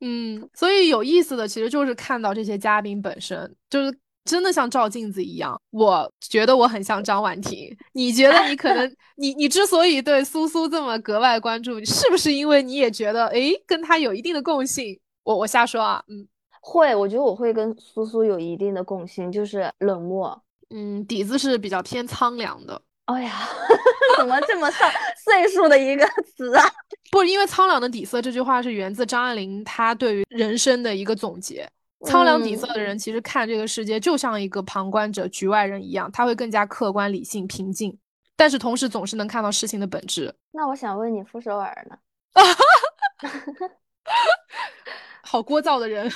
Speaker 3: 嗯，所以有意思的其实就是看到这些嘉宾本身，就是真的像照镜子一样。我觉得我很像张婉婷，你觉得你可能，你你之所以对苏苏这么格外关注，是不是因为你也觉得，哎，跟她有一定的共性？我我瞎说啊，嗯，
Speaker 2: 会，我觉得我会跟苏苏有一定的共性，就是冷漠，
Speaker 3: 嗯，底子是比较偏苍凉的。
Speaker 2: 哎呀，怎么这么上岁数的一个词啊？
Speaker 3: 不，因为苍凉的底色这句话是源自张爱玲，她对于人生的一个总结。苍凉底色的人，其实看这个世界就像一个旁观者、局外人一样，他会更加客观、理性、平静，但是同时总是能看到事情的本质。
Speaker 2: 那我想问你，傅首尔呢？
Speaker 3: 好聒噪的人。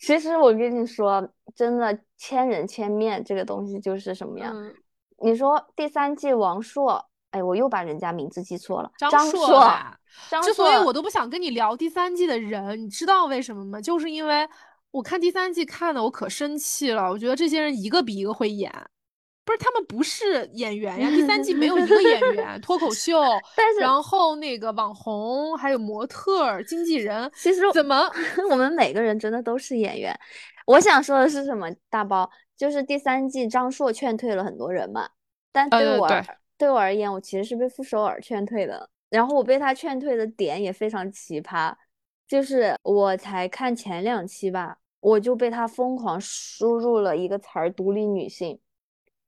Speaker 2: 其实我跟你说，真的千人千面这个东西就是什么样？你说第三季王朔，哎，我又把人家名字记错了。
Speaker 3: 张
Speaker 2: 硕，
Speaker 3: 之所以我都不想跟你聊第三季的人，你知道为什么吗？就是因为我看第三季看的我可生气了，我觉得这些人一个比一个会演，不是他们不是演员呀，第三季没有一个演员，脱口秀，
Speaker 2: 但是
Speaker 3: 然后那个网红还有模特、经纪人，
Speaker 2: 其实
Speaker 3: 怎么
Speaker 2: 我们每个人真的都是演员？我想说的是什么，大包？就是第三季张硕劝退了很多人嘛，但对我对我而言，我其实是被傅首尔劝退的。然后我被他劝退的点也非常奇葩，就是我才看前两期吧，我就被他疯狂输入了一个词儿“独立女性”，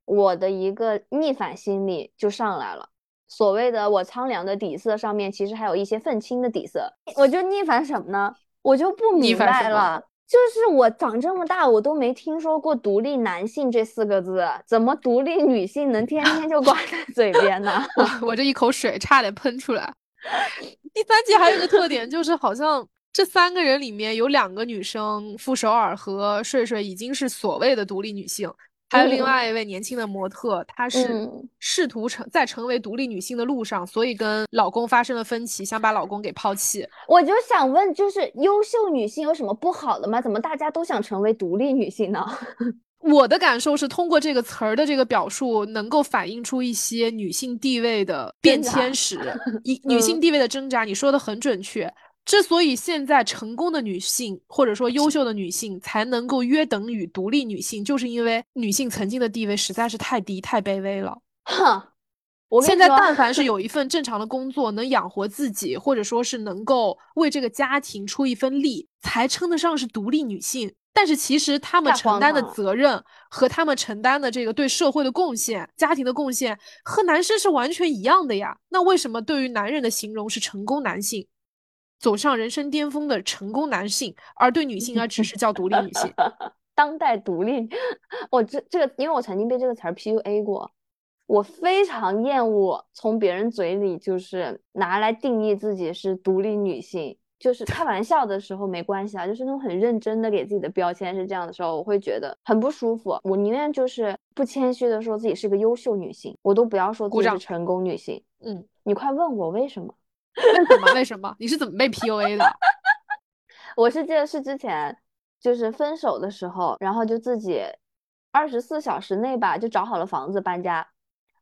Speaker 2: 我的一个逆反心理就上来了。所谓的我苍凉的底色上面，其实还有一些愤青的底色，我就逆反什么呢？我就不明白了。就是我长这么大，我都没听说过“独立男性”这四个字，怎么独立女性能天天就挂在嘴边呢？
Speaker 3: 我这一口水差点喷出来。第三季还有一个特点，就是好像这三个人里面有两个女生，傅首尔和睡睡已经是所谓的独立女性。还有另外一位年轻的模特，她是试图成在成为独立女性的路上，所以跟老公发生了分歧，想把老公给抛弃。
Speaker 2: 我就想问，就是优秀女性有什么不好的吗？怎么大家都想成为独立女性呢？
Speaker 3: 我的感受是，通过这个词儿的这个表述，能够反映出一些女性地位的变迁史，一 女性地位的挣扎。你说的很准确。之所以现在成功的女性或者说优秀的女性才能够约等于独立女性，就是因为女性曾经的地位实在是太低、太卑微了。
Speaker 2: 哼，我
Speaker 3: 现在但凡是 有一份正常的工作，能养活自己，或者说是能够为这个家庭出一份力，才称得上是独立女性。但是其实她们承担的责任和她们承担的这个对社会的贡献、家庭的贡献，和男生是完全一样的呀。那为什么对于男人的形容是成功男性？走上人生巅峰的成功男性，而对女性而只是叫独立女性。
Speaker 2: 当代独立，我这这个，因为我曾经被这个词儿 PUA 过，我非常厌恶从别人嘴里就是拿来定义自己是独立女性，就是开玩笑的时候没关系啊，就是那种很认真的给自己的标签是这样的时候，我会觉得很不舒服。我宁愿就是不谦虚的说自己是个优秀女性，我都不要说自己是成功女性。
Speaker 3: 嗯，
Speaker 2: 你快问我为什么？
Speaker 3: 为什么？为什么？你是怎么被 PUA 的？
Speaker 2: 我是记得是之前就是分手的时候，然后就自己二十四小时内吧就找好了房子搬家，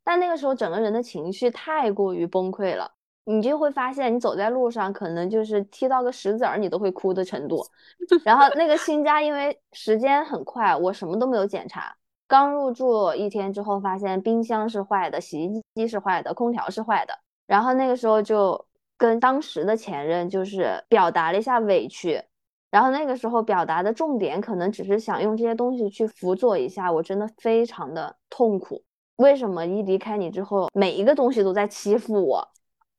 Speaker 2: 但那个时候整个人的情绪太过于崩溃了，你就会发现你走在路上可能就是踢到个石子儿你都会哭的程度。然后那个新家因为时间很快，我什么都没有检查，刚入住一天之后发现冰箱是坏的，洗衣机是坏的，空调是坏的，然后那个时候就。跟当时的前任就是表达了一下委屈，然后那个时候表达的重点可能只是想用这些东西去辅佐一下，我真的非常的痛苦。为什么一离开你之后，每一个东西都在欺负我，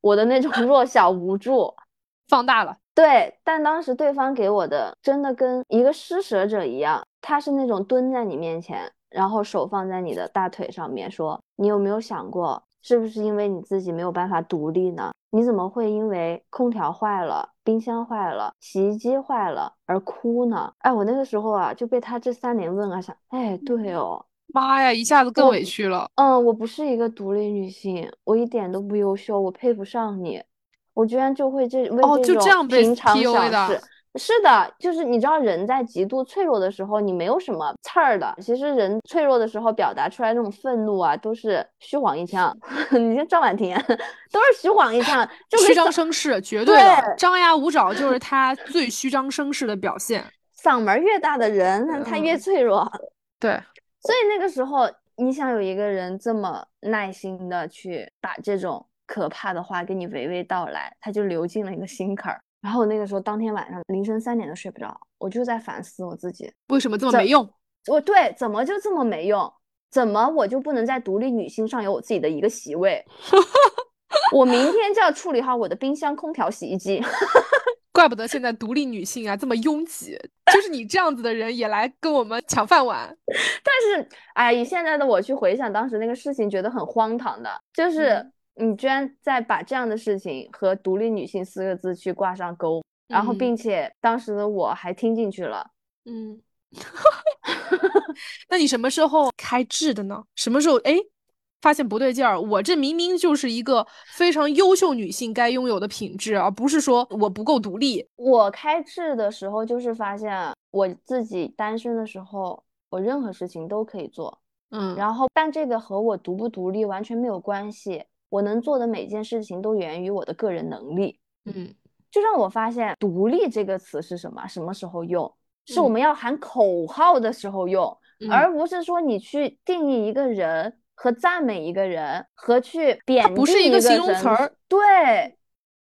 Speaker 2: 我的那种 弱小无助
Speaker 3: 放大了。
Speaker 2: 对，但当时对方给我的真的跟一个施舍者一样，他是那种蹲在你面前，然后手放在你的大腿上面说：“你有没有想过？”是不是因为你自己没有办法独立呢？你怎么会因为空调坏了、冰箱坏了、洗衣机坏了而哭呢？哎，我那个时候啊就被他这三连问啊想，哎，对哦，
Speaker 3: 妈呀，一下子更委屈了。
Speaker 2: 嗯，我不是一个独立女性，我一点都不优秀，我配不上你，我居然就会这为这种平常小事。是的，就是你知道，人在极度脆弱的时候，你没有什么刺儿的。其实人脆弱的时候，表达出来那种愤怒啊，都是虚晃一枪。你像赵婉婷，都是虚晃一枪，就
Speaker 3: 虚张声势，绝对的。张牙舞爪就是他最虚张声势的表现。
Speaker 2: 嗓门越大的人，他越脆弱。
Speaker 3: 对，
Speaker 2: 所以那个时候，你想有一个人这么耐心的去把这种可怕的话给你娓娓道来，他就流进了一个心坎儿。然后那个时候，当天晚上凌晨三点都睡不着，我就在反思我自己
Speaker 3: 为什么这么没用。
Speaker 2: 我对，怎么就这么没用？怎么我就不能在独立女性上有我自己的一个席位？我明天就要处理好我的冰箱、空调、洗衣机。
Speaker 3: 怪不得现在独立女性啊这么拥挤，就是你这样子的人也来跟我们抢饭碗。
Speaker 2: 但是，哎，以现在的我去回想当时那个事情，觉得很荒唐的，就是。你居然在把这样的事情和独立女性四个字去挂上钩，然后并且当时的我还听进去了。
Speaker 3: 嗯，那你什么时候开智的呢？什么时候哎发现不对劲儿？我这明明就是一个非常优秀女性该拥有的品质，而不是说我不够独立。
Speaker 2: 我开智的时候就是发现我自己单身的时候，我任何事情都可以做。
Speaker 3: 嗯，
Speaker 2: 然后但这个和我独不独立完全没有关系。我能做的每件事情都源于我的个人能力，
Speaker 3: 嗯，
Speaker 2: 就让我发现“独立”这个词是什么？什么时候用？是我们要喊口号的时候用，而不是说你去定义一个人和赞美一个人和去贬低
Speaker 3: 不是一个形容词儿，
Speaker 2: 对，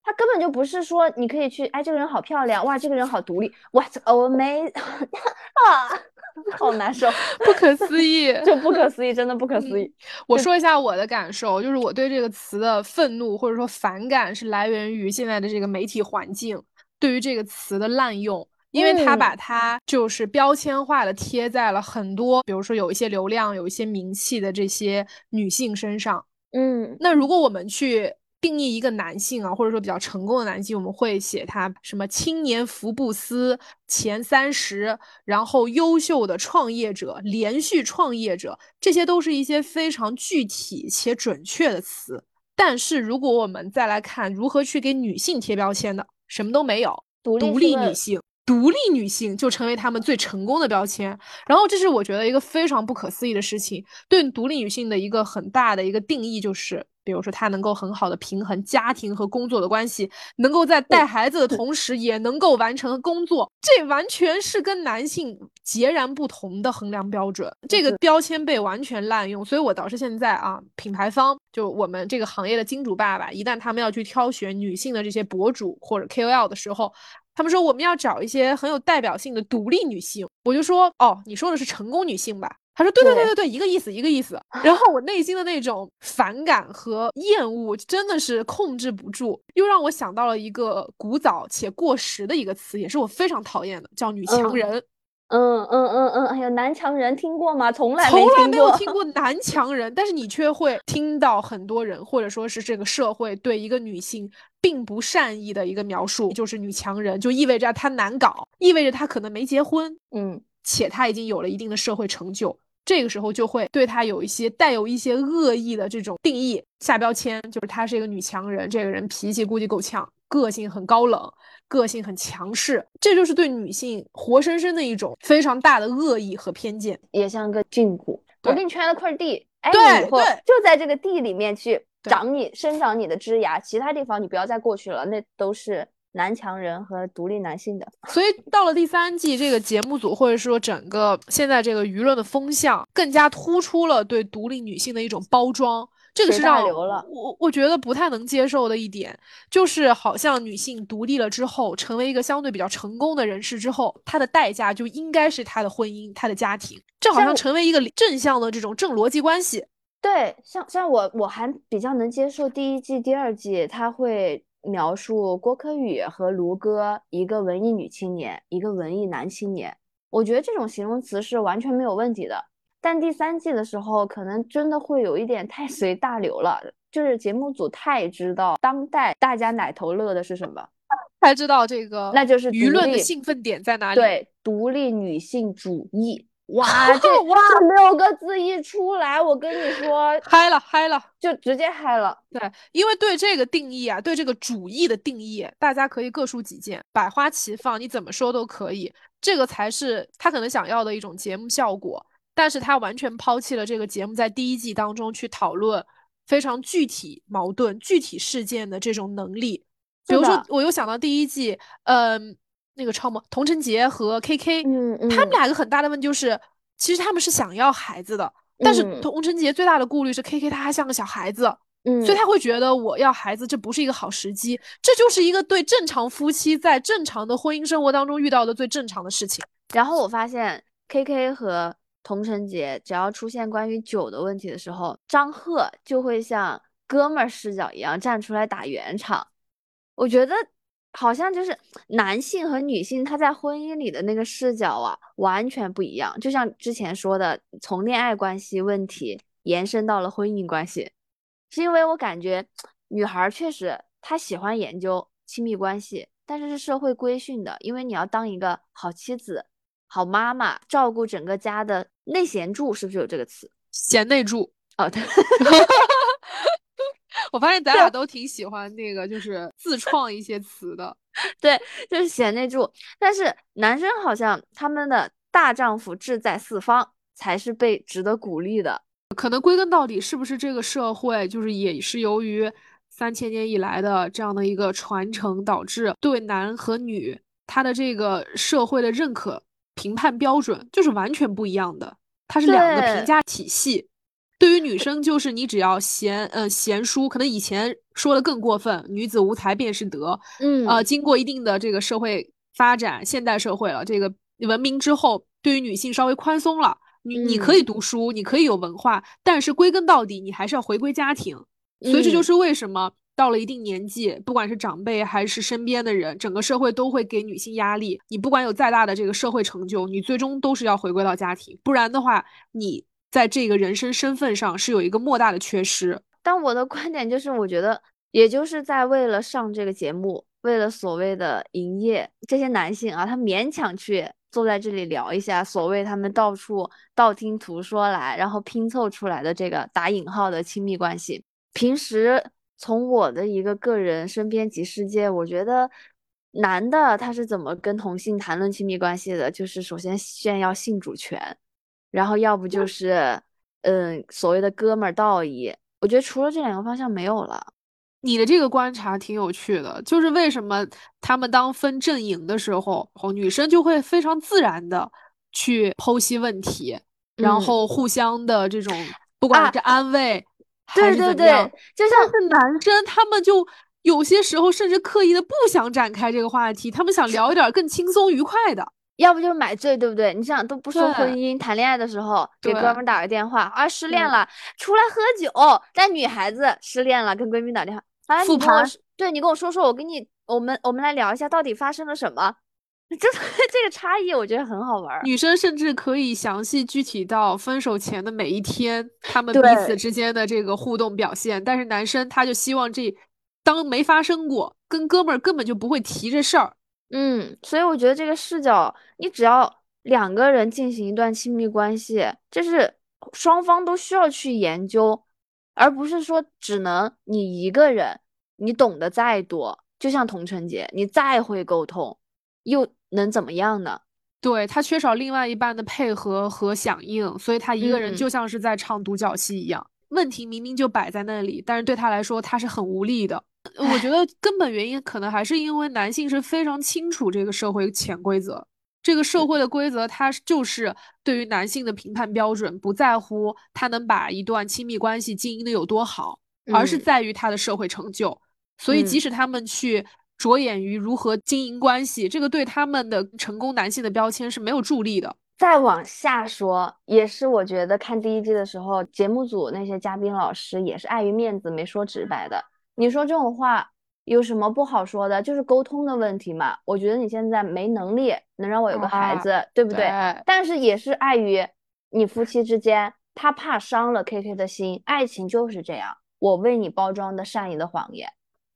Speaker 2: 他根本就不是说你可以去，哎，这个人好漂亮，哇，这个人好独立，What amazing 啊！好难受，
Speaker 3: 不可思议，
Speaker 2: 就不可思议，真的不可思议。
Speaker 3: 我说一下我的感受，就是我对这个词的愤怒或者说反感是来源于现在的这个媒体环境对于这个词的滥用，因为他把它就是标签化的贴在了很多，比如说有一些流量、有一些名气的这些女性身上。
Speaker 2: 嗯，
Speaker 3: 那如果我们去。定义一个男性啊，或者说比较成功的男性，我们会写他什么青年福布斯前三十，然后优秀的创业者、连续创业者，这些都是一些非常具体且准确的词。但是如果我们再来看如何去给女性贴标签的，什么都没有，独立女性，独立女性就成为他们最成功的标签。然后这是我觉得一个非常不可思议的事情。对独立女性的一个很大的一个定义就是。比如说，他能够很好的平衡家庭和工作的关系，能够在带孩子的同时也能够完成工作，这完全是跟男性截然不同的衡量标准。这个标签被完全滥用，所以我导致现在啊，品牌方就我们这个行业的金主爸爸，一旦他们要去挑选女性的这些博主或者 KOL 的时候，他们说我们要找一些很有代表性的独立女性，我就说哦，你说的是成功女性吧？他说：“对对对对对，一个意思一个意思。”然后我内心的那种反感和厌恶真的是控制不住，又让我想到了一个古早且过时的一个词，也是我非常讨厌的，叫“女强人”。
Speaker 2: 嗯嗯嗯嗯，哎呀，男强人听过吗？从来
Speaker 3: 从来没有听过 男强人，但是你却会听到很多人或者说是这个社会对一个女性并不善意的一个描述，就是女强人，就意味着她难搞，意味着她可能没结婚，
Speaker 2: 嗯，
Speaker 3: 且她已经有了一定的社会成就。这个时候就会对她有一些带有一些恶意的这种定义，下标签，就是她是一个女强人，这个人脾气估计够呛。个性很高冷，个性很强势，这就是对女性活生生的一种非常大的恶意和偏见。
Speaker 2: 也像个禁锢。我
Speaker 3: 对
Speaker 2: 给你圈了块地，哎，
Speaker 3: 对
Speaker 2: 你以后就在这个地里面去长你生长你的枝芽，其他地方你不要再过去了，那都是男强人和独立男性的。
Speaker 3: 所以到了第三季，这个节目组或者说整个现在这个舆论的风向，更加突出了对独立女性的一种包装。这个是让
Speaker 2: 我
Speaker 3: 我我觉得不太能接受的一点，就是好像女性独立了之后，成为一个相对比较成功的人士之后，她的代价就应该是她的婚姻、她的家庭，这好
Speaker 2: 像
Speaker 3: 像成为一个正向的这种正逻辑关系。
Speaker 2: 对，像像我我还比较能接受第一季、第二季，他会描述郭柯宇和卢哥一个文艺女青年，一个文艺男青年，我觉得这种形容词是完全没有问题的。但第三季的时候，可能真的会有一点太随大流了，就是节目组太知道当代大家奶头乐的是什么，
Speaker 3: 才知道这个
Speaker 2: 那就是
Speaker 3: 舆论的兴奋点在哪里。
Speaker 2: 对，独立女性主义。哇，这
Speaker 3: 哇
Speaker 2: 这六个字一出来，我跟你说，
Speaker 3: 嗨了嗨了。
Speaker 2: 就直接嗨了。
Speaker 3: 对，因为对这个定义啊，对这个主义的定义，大家可以各抒己见，百花齐放，你怎么说都可以。这个才是他可能想要的一种节目效果，但是他完全抛弃了这个节目在第一季当中去讨论非常具体矛盾、具体事件的这种能力。比如说，我又想到第一季，嗯、那个超模童晨杰和 KK，
Speaker 2: 嗯嗯，
Speaker 3: 他们两个很大的问题就是，其实他们是想要孩子的，但是
Speaker 2: 嗯
Speaker 3: 童晨杰最大的顾虑是 KK 他还像个小孩子。
Speaker 2: 嗯，
Speaker 3: 所以他会觉得我要孩子，这不是一个好时机，这就是一个对正常夫妻在正常的婚姻生活当中遇到的最正常的事情。
Speaker 2: 然后我发现 KK 和童晨杰只要出现关于酒的问题的时候，张赫就会像哥们儿视角一样站出来打圆场。我觉得好像就是男性和女性他在婚姻里的那个视角啊，完全不一样。就像之前说的，从恋爱关系问题延伸到了婚姻关系，是因为我感觉女孩儿确实她喜欢研究亲密关系，但是是社会规训的，因为你要当一个好妻子、好妈妈，照顾整个家的内贤助，是不是有这个词？
Speaker 3: 贤内助，
Speaker 2: 哦，对，
Speaker 3: 我发现咱俩都挺喜欢那个，就是自创一些词的。
Speaker 2: 对就是贤内助。但是男生好像他们的大丈夫志在四方，才是被值得鼓励的。
Speaker 3: 可能归根到底，是不是这个社会就是也是由于三千年以来的这样的一个传承，导致对男和女他的这个社会的认可评判标准就是完全不一样的，它是两个评价体系。对于女生，就是你只要贤呃贤淑，可能以前说的更过分，女子无才便是德。
Speaker 2: 嗯
Speaker 3: 呃，经过一定的这个社会发展，现代社会了，这个文明之后，对于女性稍微宽松了。你你可以读书，你可以有文化，但是归根到底，你还是要回归家庭。所以这就
Speaker 2: 嗯
Speaker 3: 是为什么到了一定年纪，不管是长辈还是身边的人，整个社会都会给女性压力。你不管有再大的这个社会成就，你最终都是要回归到家庭，不然的话，你在这个人生身份上是有一个莫大的缺失。
Speaker 2: 但我的观点就是，我觉得也就是在为了上这个节目，为了所谓的营业，这些男性啊，他勉强去坐在这里聊一下所谓他们到处道听途说来，然后拼凑出来的这个打引号的亲密关系。平时从我的一个个人身边及世界，我觉得男的他是怎么跟同性谈论亲密关系的？就是首先炫耀性主权，然后要不就是嗯所谓的哥们儿道义。我觉得除了这两个方向没有了。
Speaker 3: 你的这个观察挺有趣的，就是为什么他们当分阵营的时候，女生就会非常自然的去剖析问题，然
Speaker 2: 嗯
Speaker 3: 后互相的这种不管
Speaker 2: 啊
Speaker 3: 是安慰还
Speaker 2: 对对
Speaker 3: 是怎么样，
Speaker 2: 对，就像
Speaker 3: 是男生他们就有些时候甚至刻意的不想展开这个话题，他们想聊一点儿更轻松愉快的。
Speaker 2: 要不就是买醉，对不对？你想都不说婚姻，谈恋爱的时候给哥们儿打个电话，啊，失恋
Speaker 3: 对
Speaker 2: 了，出来喝酒。但女孩子失恋了，跟闺蜜打电话，啊，你跟我说，对你跟我说说，我跟你，我们我们来聊一下到底发生了什么。这这个差异，我觉得很好玩儿。
Speaker 3: 女生甚至可以详细具体到分手前的每一天，他们彼此之间的这个互动表现。但是男生他就希望这当没发生过，跟哥们儿根本就不会提这事儿。
Speaker 2: 嗯，所以我觉得这个视角，你只要两个人进行一段亲密关系，这是双方都需要去研究，而不是说只能你一个人，你懂得再多，就像童晨杰，你再会沟通，又能怎么样呢？
Speaker 3: 对他缺少另外一半的配合和响应，所以他一个人
Speaker 2: 嗯
Speaker 3: 就像是在唱独角戏一样。问题明明就摆在那里，但是对他来说他是很无力的。我觉得根本原因可能还是因为男性是非常清楚这个社会潜规则，这个社会的规则，它就是对于男性的评判标准，不在乎他能把一段亲密关系经营的有多好，而是
Speaker 2: 嗯
Speaker 3: 在于他的社会成就。所以，即
Speaker 2: 嗯
Speaker 3: 使他们去着眼于如何经营关系，这个对他们的成功男性的标签是没有助力的。
Speaker 2: 再往下说，也是我觉得看第一季的时候，节目组那些嘉宾老师也是碍于面子没说直白的。你说这种话有什么不好说的？就是沟通的问题嘛。我觉得你现在没能力能让我有个孩
Speaker 3: 啊
Speaker 2: 子，对不对？
Speaker 3: 对
Speaker 2: 但是也是碍于你夫妻之间，他怕伤了 KK 的心，爱情就是这样，我为你包装的善意的谎言。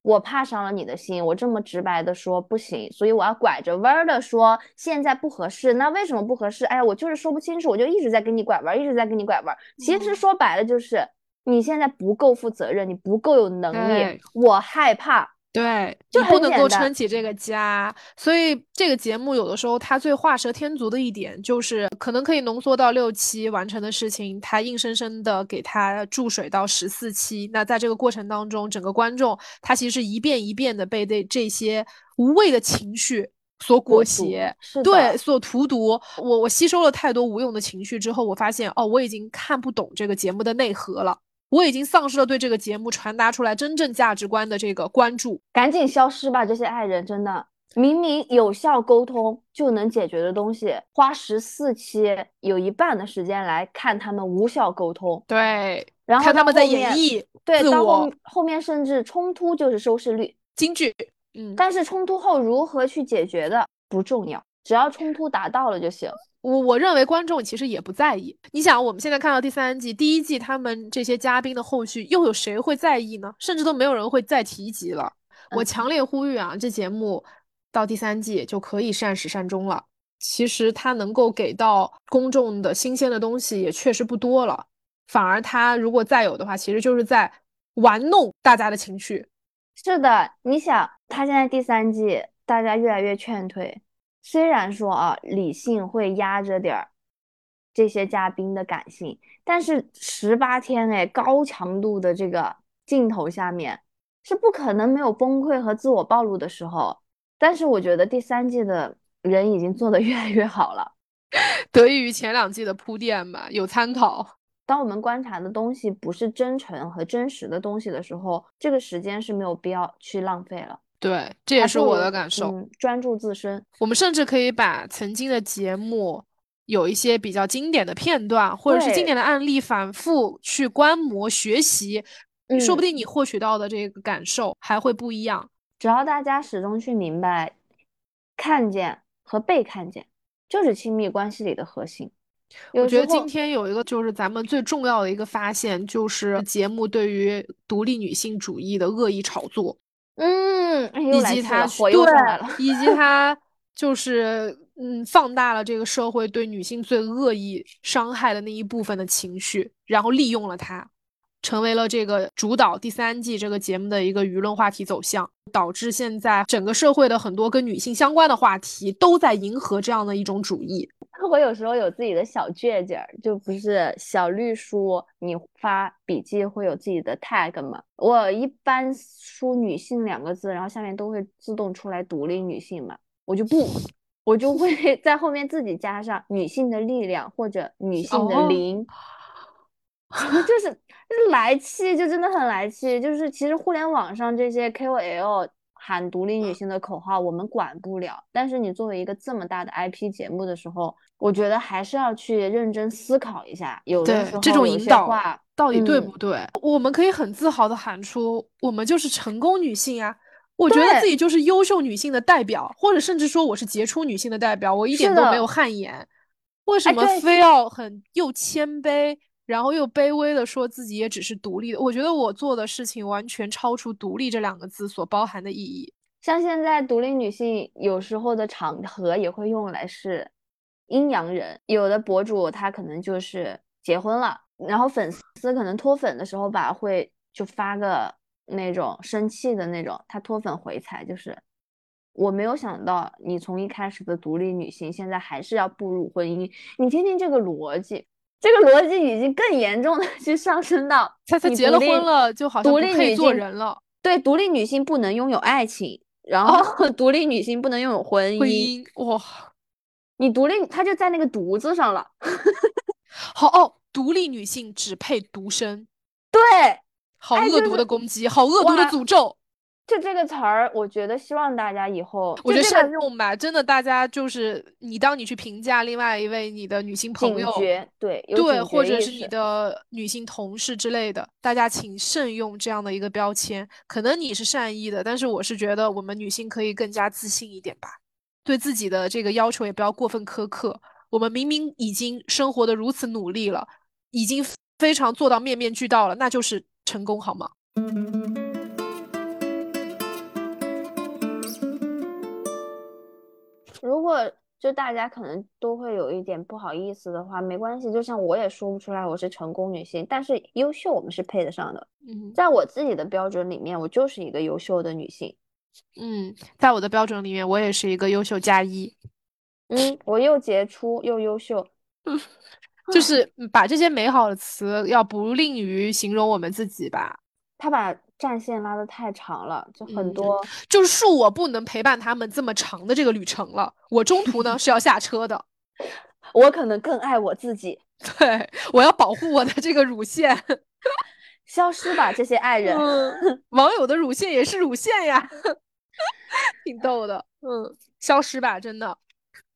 Speaker 2: 我怕伤了你的心，我这么直白的说不行，所以我要拐着弯儿的说现在不合适。那为什么不合适？哎呀，我就是说不清楚，我就一直在跟你拐弯儿，一直在跟你拐弯儿。其实
Speaker 3: 嗯
Speaker 2: 说白了就是你现在不够负责任，你不够有能力，我害怕。
Speaker 3: 对
Speaker 2: 就
Speaker 3: 不能够撑起这个家，所以这个节目有的时候它最画蛇添足的一点就是，可能可以浓缩到六期完成的事情，它硬生生的给它注水到十四期。那在这个过程当中，整个观众他其实是一遍一遍的被这这些无谓的情绪所裹挟，对，所荼毒。我我吸收了太多无用的情绪之后，我发现哦，我已经看不懂这个节目的内核了。我已经丧失了对这个节目传达出来真正价值观的这个关注。
Speaker 2: 赶紧消失吧，这些爱人真的。明明有效沟通就能解决的东西，花十四期有一半的时间来看他们无效沟通，
Speaker 3: 对，
Speaker 2: 然后
Speaker 3: 他们在演绎
Speaker 2: 对，
Speaker 3: 自
Speaker 2: 到后面后面甚至冲突就是收视率，
Speaker 3: 京剧。嗯，
Speaker 2: 但是冲突后如何去解决的不重要，只要冲突达到了就行。
Speaker 3: 我我认为观众其实也不在意。你想，我们现在看到第三季，第一季他们这些嘉宾的后续，又有谁会在意呢？甚至都没有人会再提及了。我
Speaker 2: 嗯
Speaker 3: 强烈呼吁啊，这节目到第三季就可以善始善终了。其实它能够给到公众的新鲜的东西也确实不多了，反而它如果再有的话，其实就是在玩弄大家的情绪。
Speaker 2: 是的，你想，他现在第三季，大家越来越劝退。虽然说啊，理性会压着点儿这些嘉宾的感性，但是十八天哎，高强度的这个镜头下面，是不可能没有崩溃和自我暴露的时候。但是我觉得第三季的人已经做得 越来越好了。
Speaker 3: 得益于前两季的铺垫吧，有参考。
Speaker 2: 当我们观察的东西不是真诚和真实的东西的时候，这个时间是没有必要去浪费了。
Speaker 3: 对，这也是我的感受。
Speaker 2: 嗯，专注自身。
Speaker 3: 我们甚至可以把曾经的节目有一些比较经典的片段，或者是经典的案例，反复去观摩学习，说不
Speaker 2: 嗯
Speaker 3: 定你获取到的这个感受还会不一样。
Speaker 2: 只要大家始终去明白，看见和被看见就是亲密关系里的核心。
Speaker 3: 我觉得今天有一个就是咱们最重要的一个发现，就是节目对于独立女性主义的恶意炒作，
Speaker 2: 嗯，哎又
Speaker 3: 以及
Speaker 2: 他。
Speaker 3: 对，以及他就是嗯放大了这个社会对女性最恶意伤害的那一部分的情绪，然后利用了它，成为了这个主导第三季这个节目的一个舆论话题走向，导致现在整个社会的很多跟女性相关的话题都在迎合这样的一种主义。
Speaker 2: 我有时候有自己的小倔劲儿，就不是小绿书，你发笔记会有自己的 tag 吗？我一般输“女性”两个字，然后下面都会自动出来“独立女性”嘛，我就不，我就会 在后面自己加上“女性的力量”或者“女性的
Speaker 3: 哦
Speaker 2: 灵”，就是就是来气，就真的很来气。就是其实互联网上这些 KOL 喊独立女性的口号，我们管不了。但是你作为一个这么大的 IP 节目的时候，我觉得还是要去认真思考一下。有的时候
Speaker 3: 这种引导
Speaker 2: 话，
Speaker 3: 到底对
Speaker 2: 嗯
Speaker 3: 不对？我们可以很自豪的喊出，我们就是成功女性啊！我觉得自己就是优秀女性的代表，或者甚至说我是杰出女性的代表，我一点都没有汗颜。为什么非要很又谦卑，然后又卑微的说自己也只是独立的？我觉得我做的事情完全超出“独立”这两个字所包含的意义。
Speaker 2: 像现在独立女性有时候的场合也会用来是阴阳人，有的博主他可能就是结婚了，然后粉丝可能脱粉的时候吧，会就发个那种生气的那种，他脱粉回踩，就是我没有想到你从一开始的独立女性，现在还是要步入婚姻。你听听这个逻辑，这个逻辑已经更严重的 去上升到
Speaker 3: 他他结了婚了，就好像
Speaker 2: 独立女
Speaker 3: 做
Speaker 2: 性
Speaker 3: 人了。
Speaker 2: 对，独立女性不能拥有爱情，然后 独立女性不能拥有婚姻。
Speaker 3: 婚姻哇，
Speaker 2: 你独立，他就在那个独字上了。
Speaker 3: 好哦，独立女性只配独身，
Speaker 2: 对，
Speaker 3: 好恶毒
Speaker 2: 哎就是
Speaker 3: 的攻击，好恶毒的诅咒。
Speaker 2: 就这个词儿，我觉得希望大家以后
Speaker 3: 我觉得
Speaker 2: 就这个
Speaker 3: 善用吧，真的，大家就是你，当你去评价另外一位你的女性朋友，
Speaker 2: 对，
Speaker 3: 对，或者是你的女性同事之类的，大家请慎用这样的一个标签。可能你是善意的，但是我是觉得我们女性可以更加自信一点吧，对自己的这个要求也不要过分苛刻。我们明明已经生活的如此努力了，已经非常做到面面俱到了，那就是成功，好吗？
Speaker 2: 如果就大家可能都会有一点不好意思的话，没关系。就像我也说不出来我是成功女性，但是优秀我们是配得上的。
Speaker 3: 嗯
Speaker 2: 在我自己的标准里面，我就是一个优秀的女性。
Speaker 3: 嗯，在我的标准里面，我也是一个优秀加一。
Speaker 2: 嗯，我又杰出又优秀。
Speaker 3: 就是嗯把这些美好的词要不吝于形容我们自己吧。
Speaker 2: 他把战线拉得太长了，就很
Speaker 3: 嗯
Speaker 2: 多。
Speaker 3: 就是恕我不能陪伴他们这么长的这个旅程了，我中途呢 是要下车的。
Speaker 2: 我可能更爱我自己，
Speaker 3: 对，我要保护我的这个乳腺。
Speaker 2: 消失吧，这些爱人。
Speaker 3: 嗯，网友的乳腺也是乳腺呀，挺逗的。嗯，消失吧，真的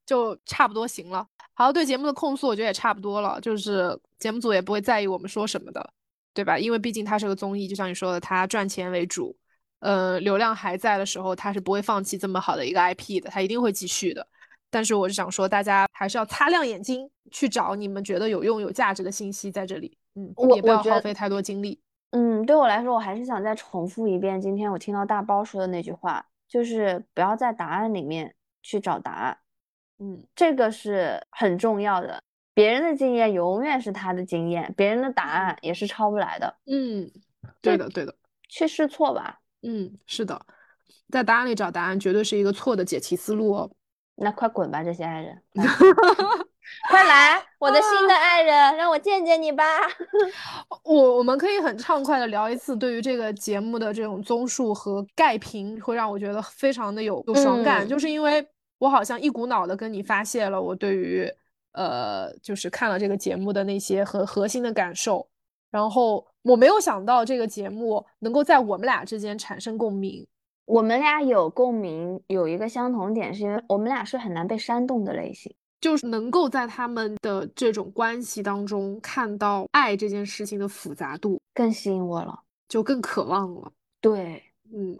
Speaker 3: 就差不多行了。好，对节目的控诉我觉得也差不多了，就是节目组也不会在意我们说什么的，对吧？因为毕竟它是个综艺，就像你说的，它赚钱为主。呃，流量还在的时候，它是不会放弃这么好的一个 IP 的，它一定会继续的。但是我是想说，大家还是要擦亮眼睛去找你们觉得有用、有价值的信息在这里。嗯，
Speaker 2: 我
Speaker 3: 也不要耗费太多精力。
Speaker 2: 嗯，对我来说，我还是想再重复一遍今天我听到大包说的那句话，就是不要在答案里面去找答案，
Speaker 3: 嗯。
Speaker 2: 这个是很重要的。别人的经验永远是他的经验，别人的答案也是抄不来的。
Speaker 3: 嗯，对的，对的，
Speaker 2: 去试错吧。
Speaker 3: 嗯，是的，在答案里找答案绝对是一个错的解题思路哦。
Speaker 2: 那快滚吧，这些爱人！来 快来，我的新的爱人，让我见见你吧。
Speaker 3: 我我们可以很畅快的聊一次对于这个节目的这种综述和概评，会让我觉得非常的有有爽感，
Speaker 2: 嗯
Speaker 3: 就是因为我好像一股脑的跟你发泄了我对于呃，就是看了这个节目的那些很核心的感受，然后我没有想到这个节目能够在我们俩之间产生共鸣。
Speaker 2: 我们俩有共鸣，有一个相同点，是因为我们俩是很难被煽动的类型。
Speaker 3: 就是能够在他们的这种关系当中看到爱这件事情的复杂度，
Speaker 2: 更吸引我了。
Speaker 3: 就更渴望了。
Speaker 2: 对，
Speaker 3: 嗯，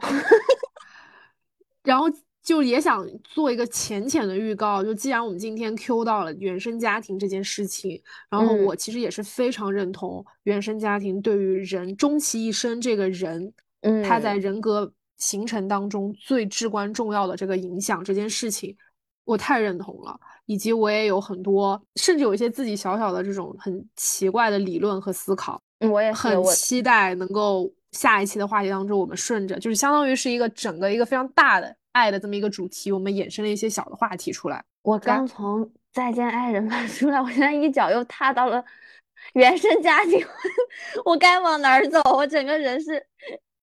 Speaker 3: 然后就也想做一个浅浅的预告，就既然我们今天 Q 到了原生家庭这件事情，然后
Speaker 2: 嗯
Speaker 3: 我其实也是非常认同原生家庭对于人终其一生这个人，
Speaker 2: 嗯，
Speaker 3: 他在人格形成当中最至关重要的这个影响这件事情，我太认同了。以及我也有很多，甚至有一些自己小小的这种很奇怪的理论和思考，
Speaker 2: 嗯我也，
Speaker 3: 很期待能够下一期的话题当中，我们顺着，就是相当于是一个整个一个非常大的爱的这么一个主题，我们衍生了一些小的话题出来。
Speaker 2: 我刚从再见爱人版出来，我现在一脚又踏到了原生家庭，我该往哪儿走？我整个人是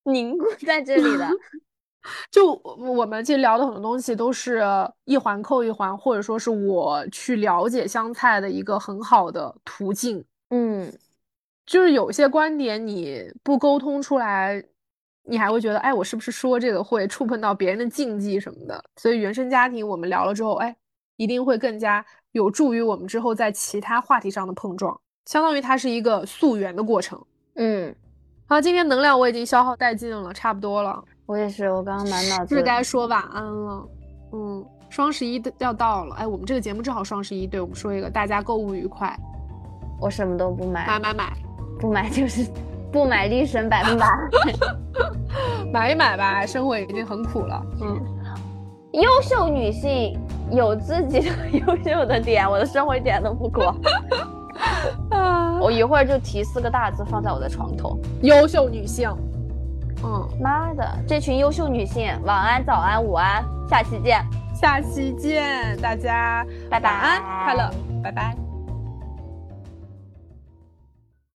Speaker 2: 凝固在这里的。
Speaker 3: 就我我们其实聊的很多东西都是一环扣一环，或者说是我去了解香菜的一个很好的途径。
Speaker 2: 嗯，
Speaker 3: 就是有些观点你不沟通出来，你还会觉得，哎，我是不是说这个会触碰到别人的禁忌什么的？所以原生家庭我们聊了之后，哎，一定会更加有助于我们之后在其他话题上的碰撞，相当于它是一个溯源的过程。
Speaker 2: 嗯，
Speaker 3: 好，今天能量我已经消耗殆尽了，差不多了，
Speaker 2: 我也是，我刚刚满脑子是。
Speaker 3: 该说晚安了。嗯，双十一的要到了，哎，我们这个节目正好双十一，对我们说一个，大家购物愉快，
Speaker 2: 我什么都不买，
Speaker 3: 买买买，
Speaker 2: 不买就是不买，立省百分百。
Speaker 3: 买一买吧，生活已经很苦了。嗯。
Speaker 2: 优秀女性有自己的优秀的点，我的生活一点都不苦。
Speaker 3: 啊，
Speaker 2: 我一会儿就提四个大字放在我的床头。
Speaker 3: 优秀女性，嗯，
Speaker 2: 妈的，这群优秀女性，晚安、早安、午安，下期见，
Speaker 3: 下期见，大家
Speaker 2: 拜拜
Speaker 3: 晚安，快乐，拜拜。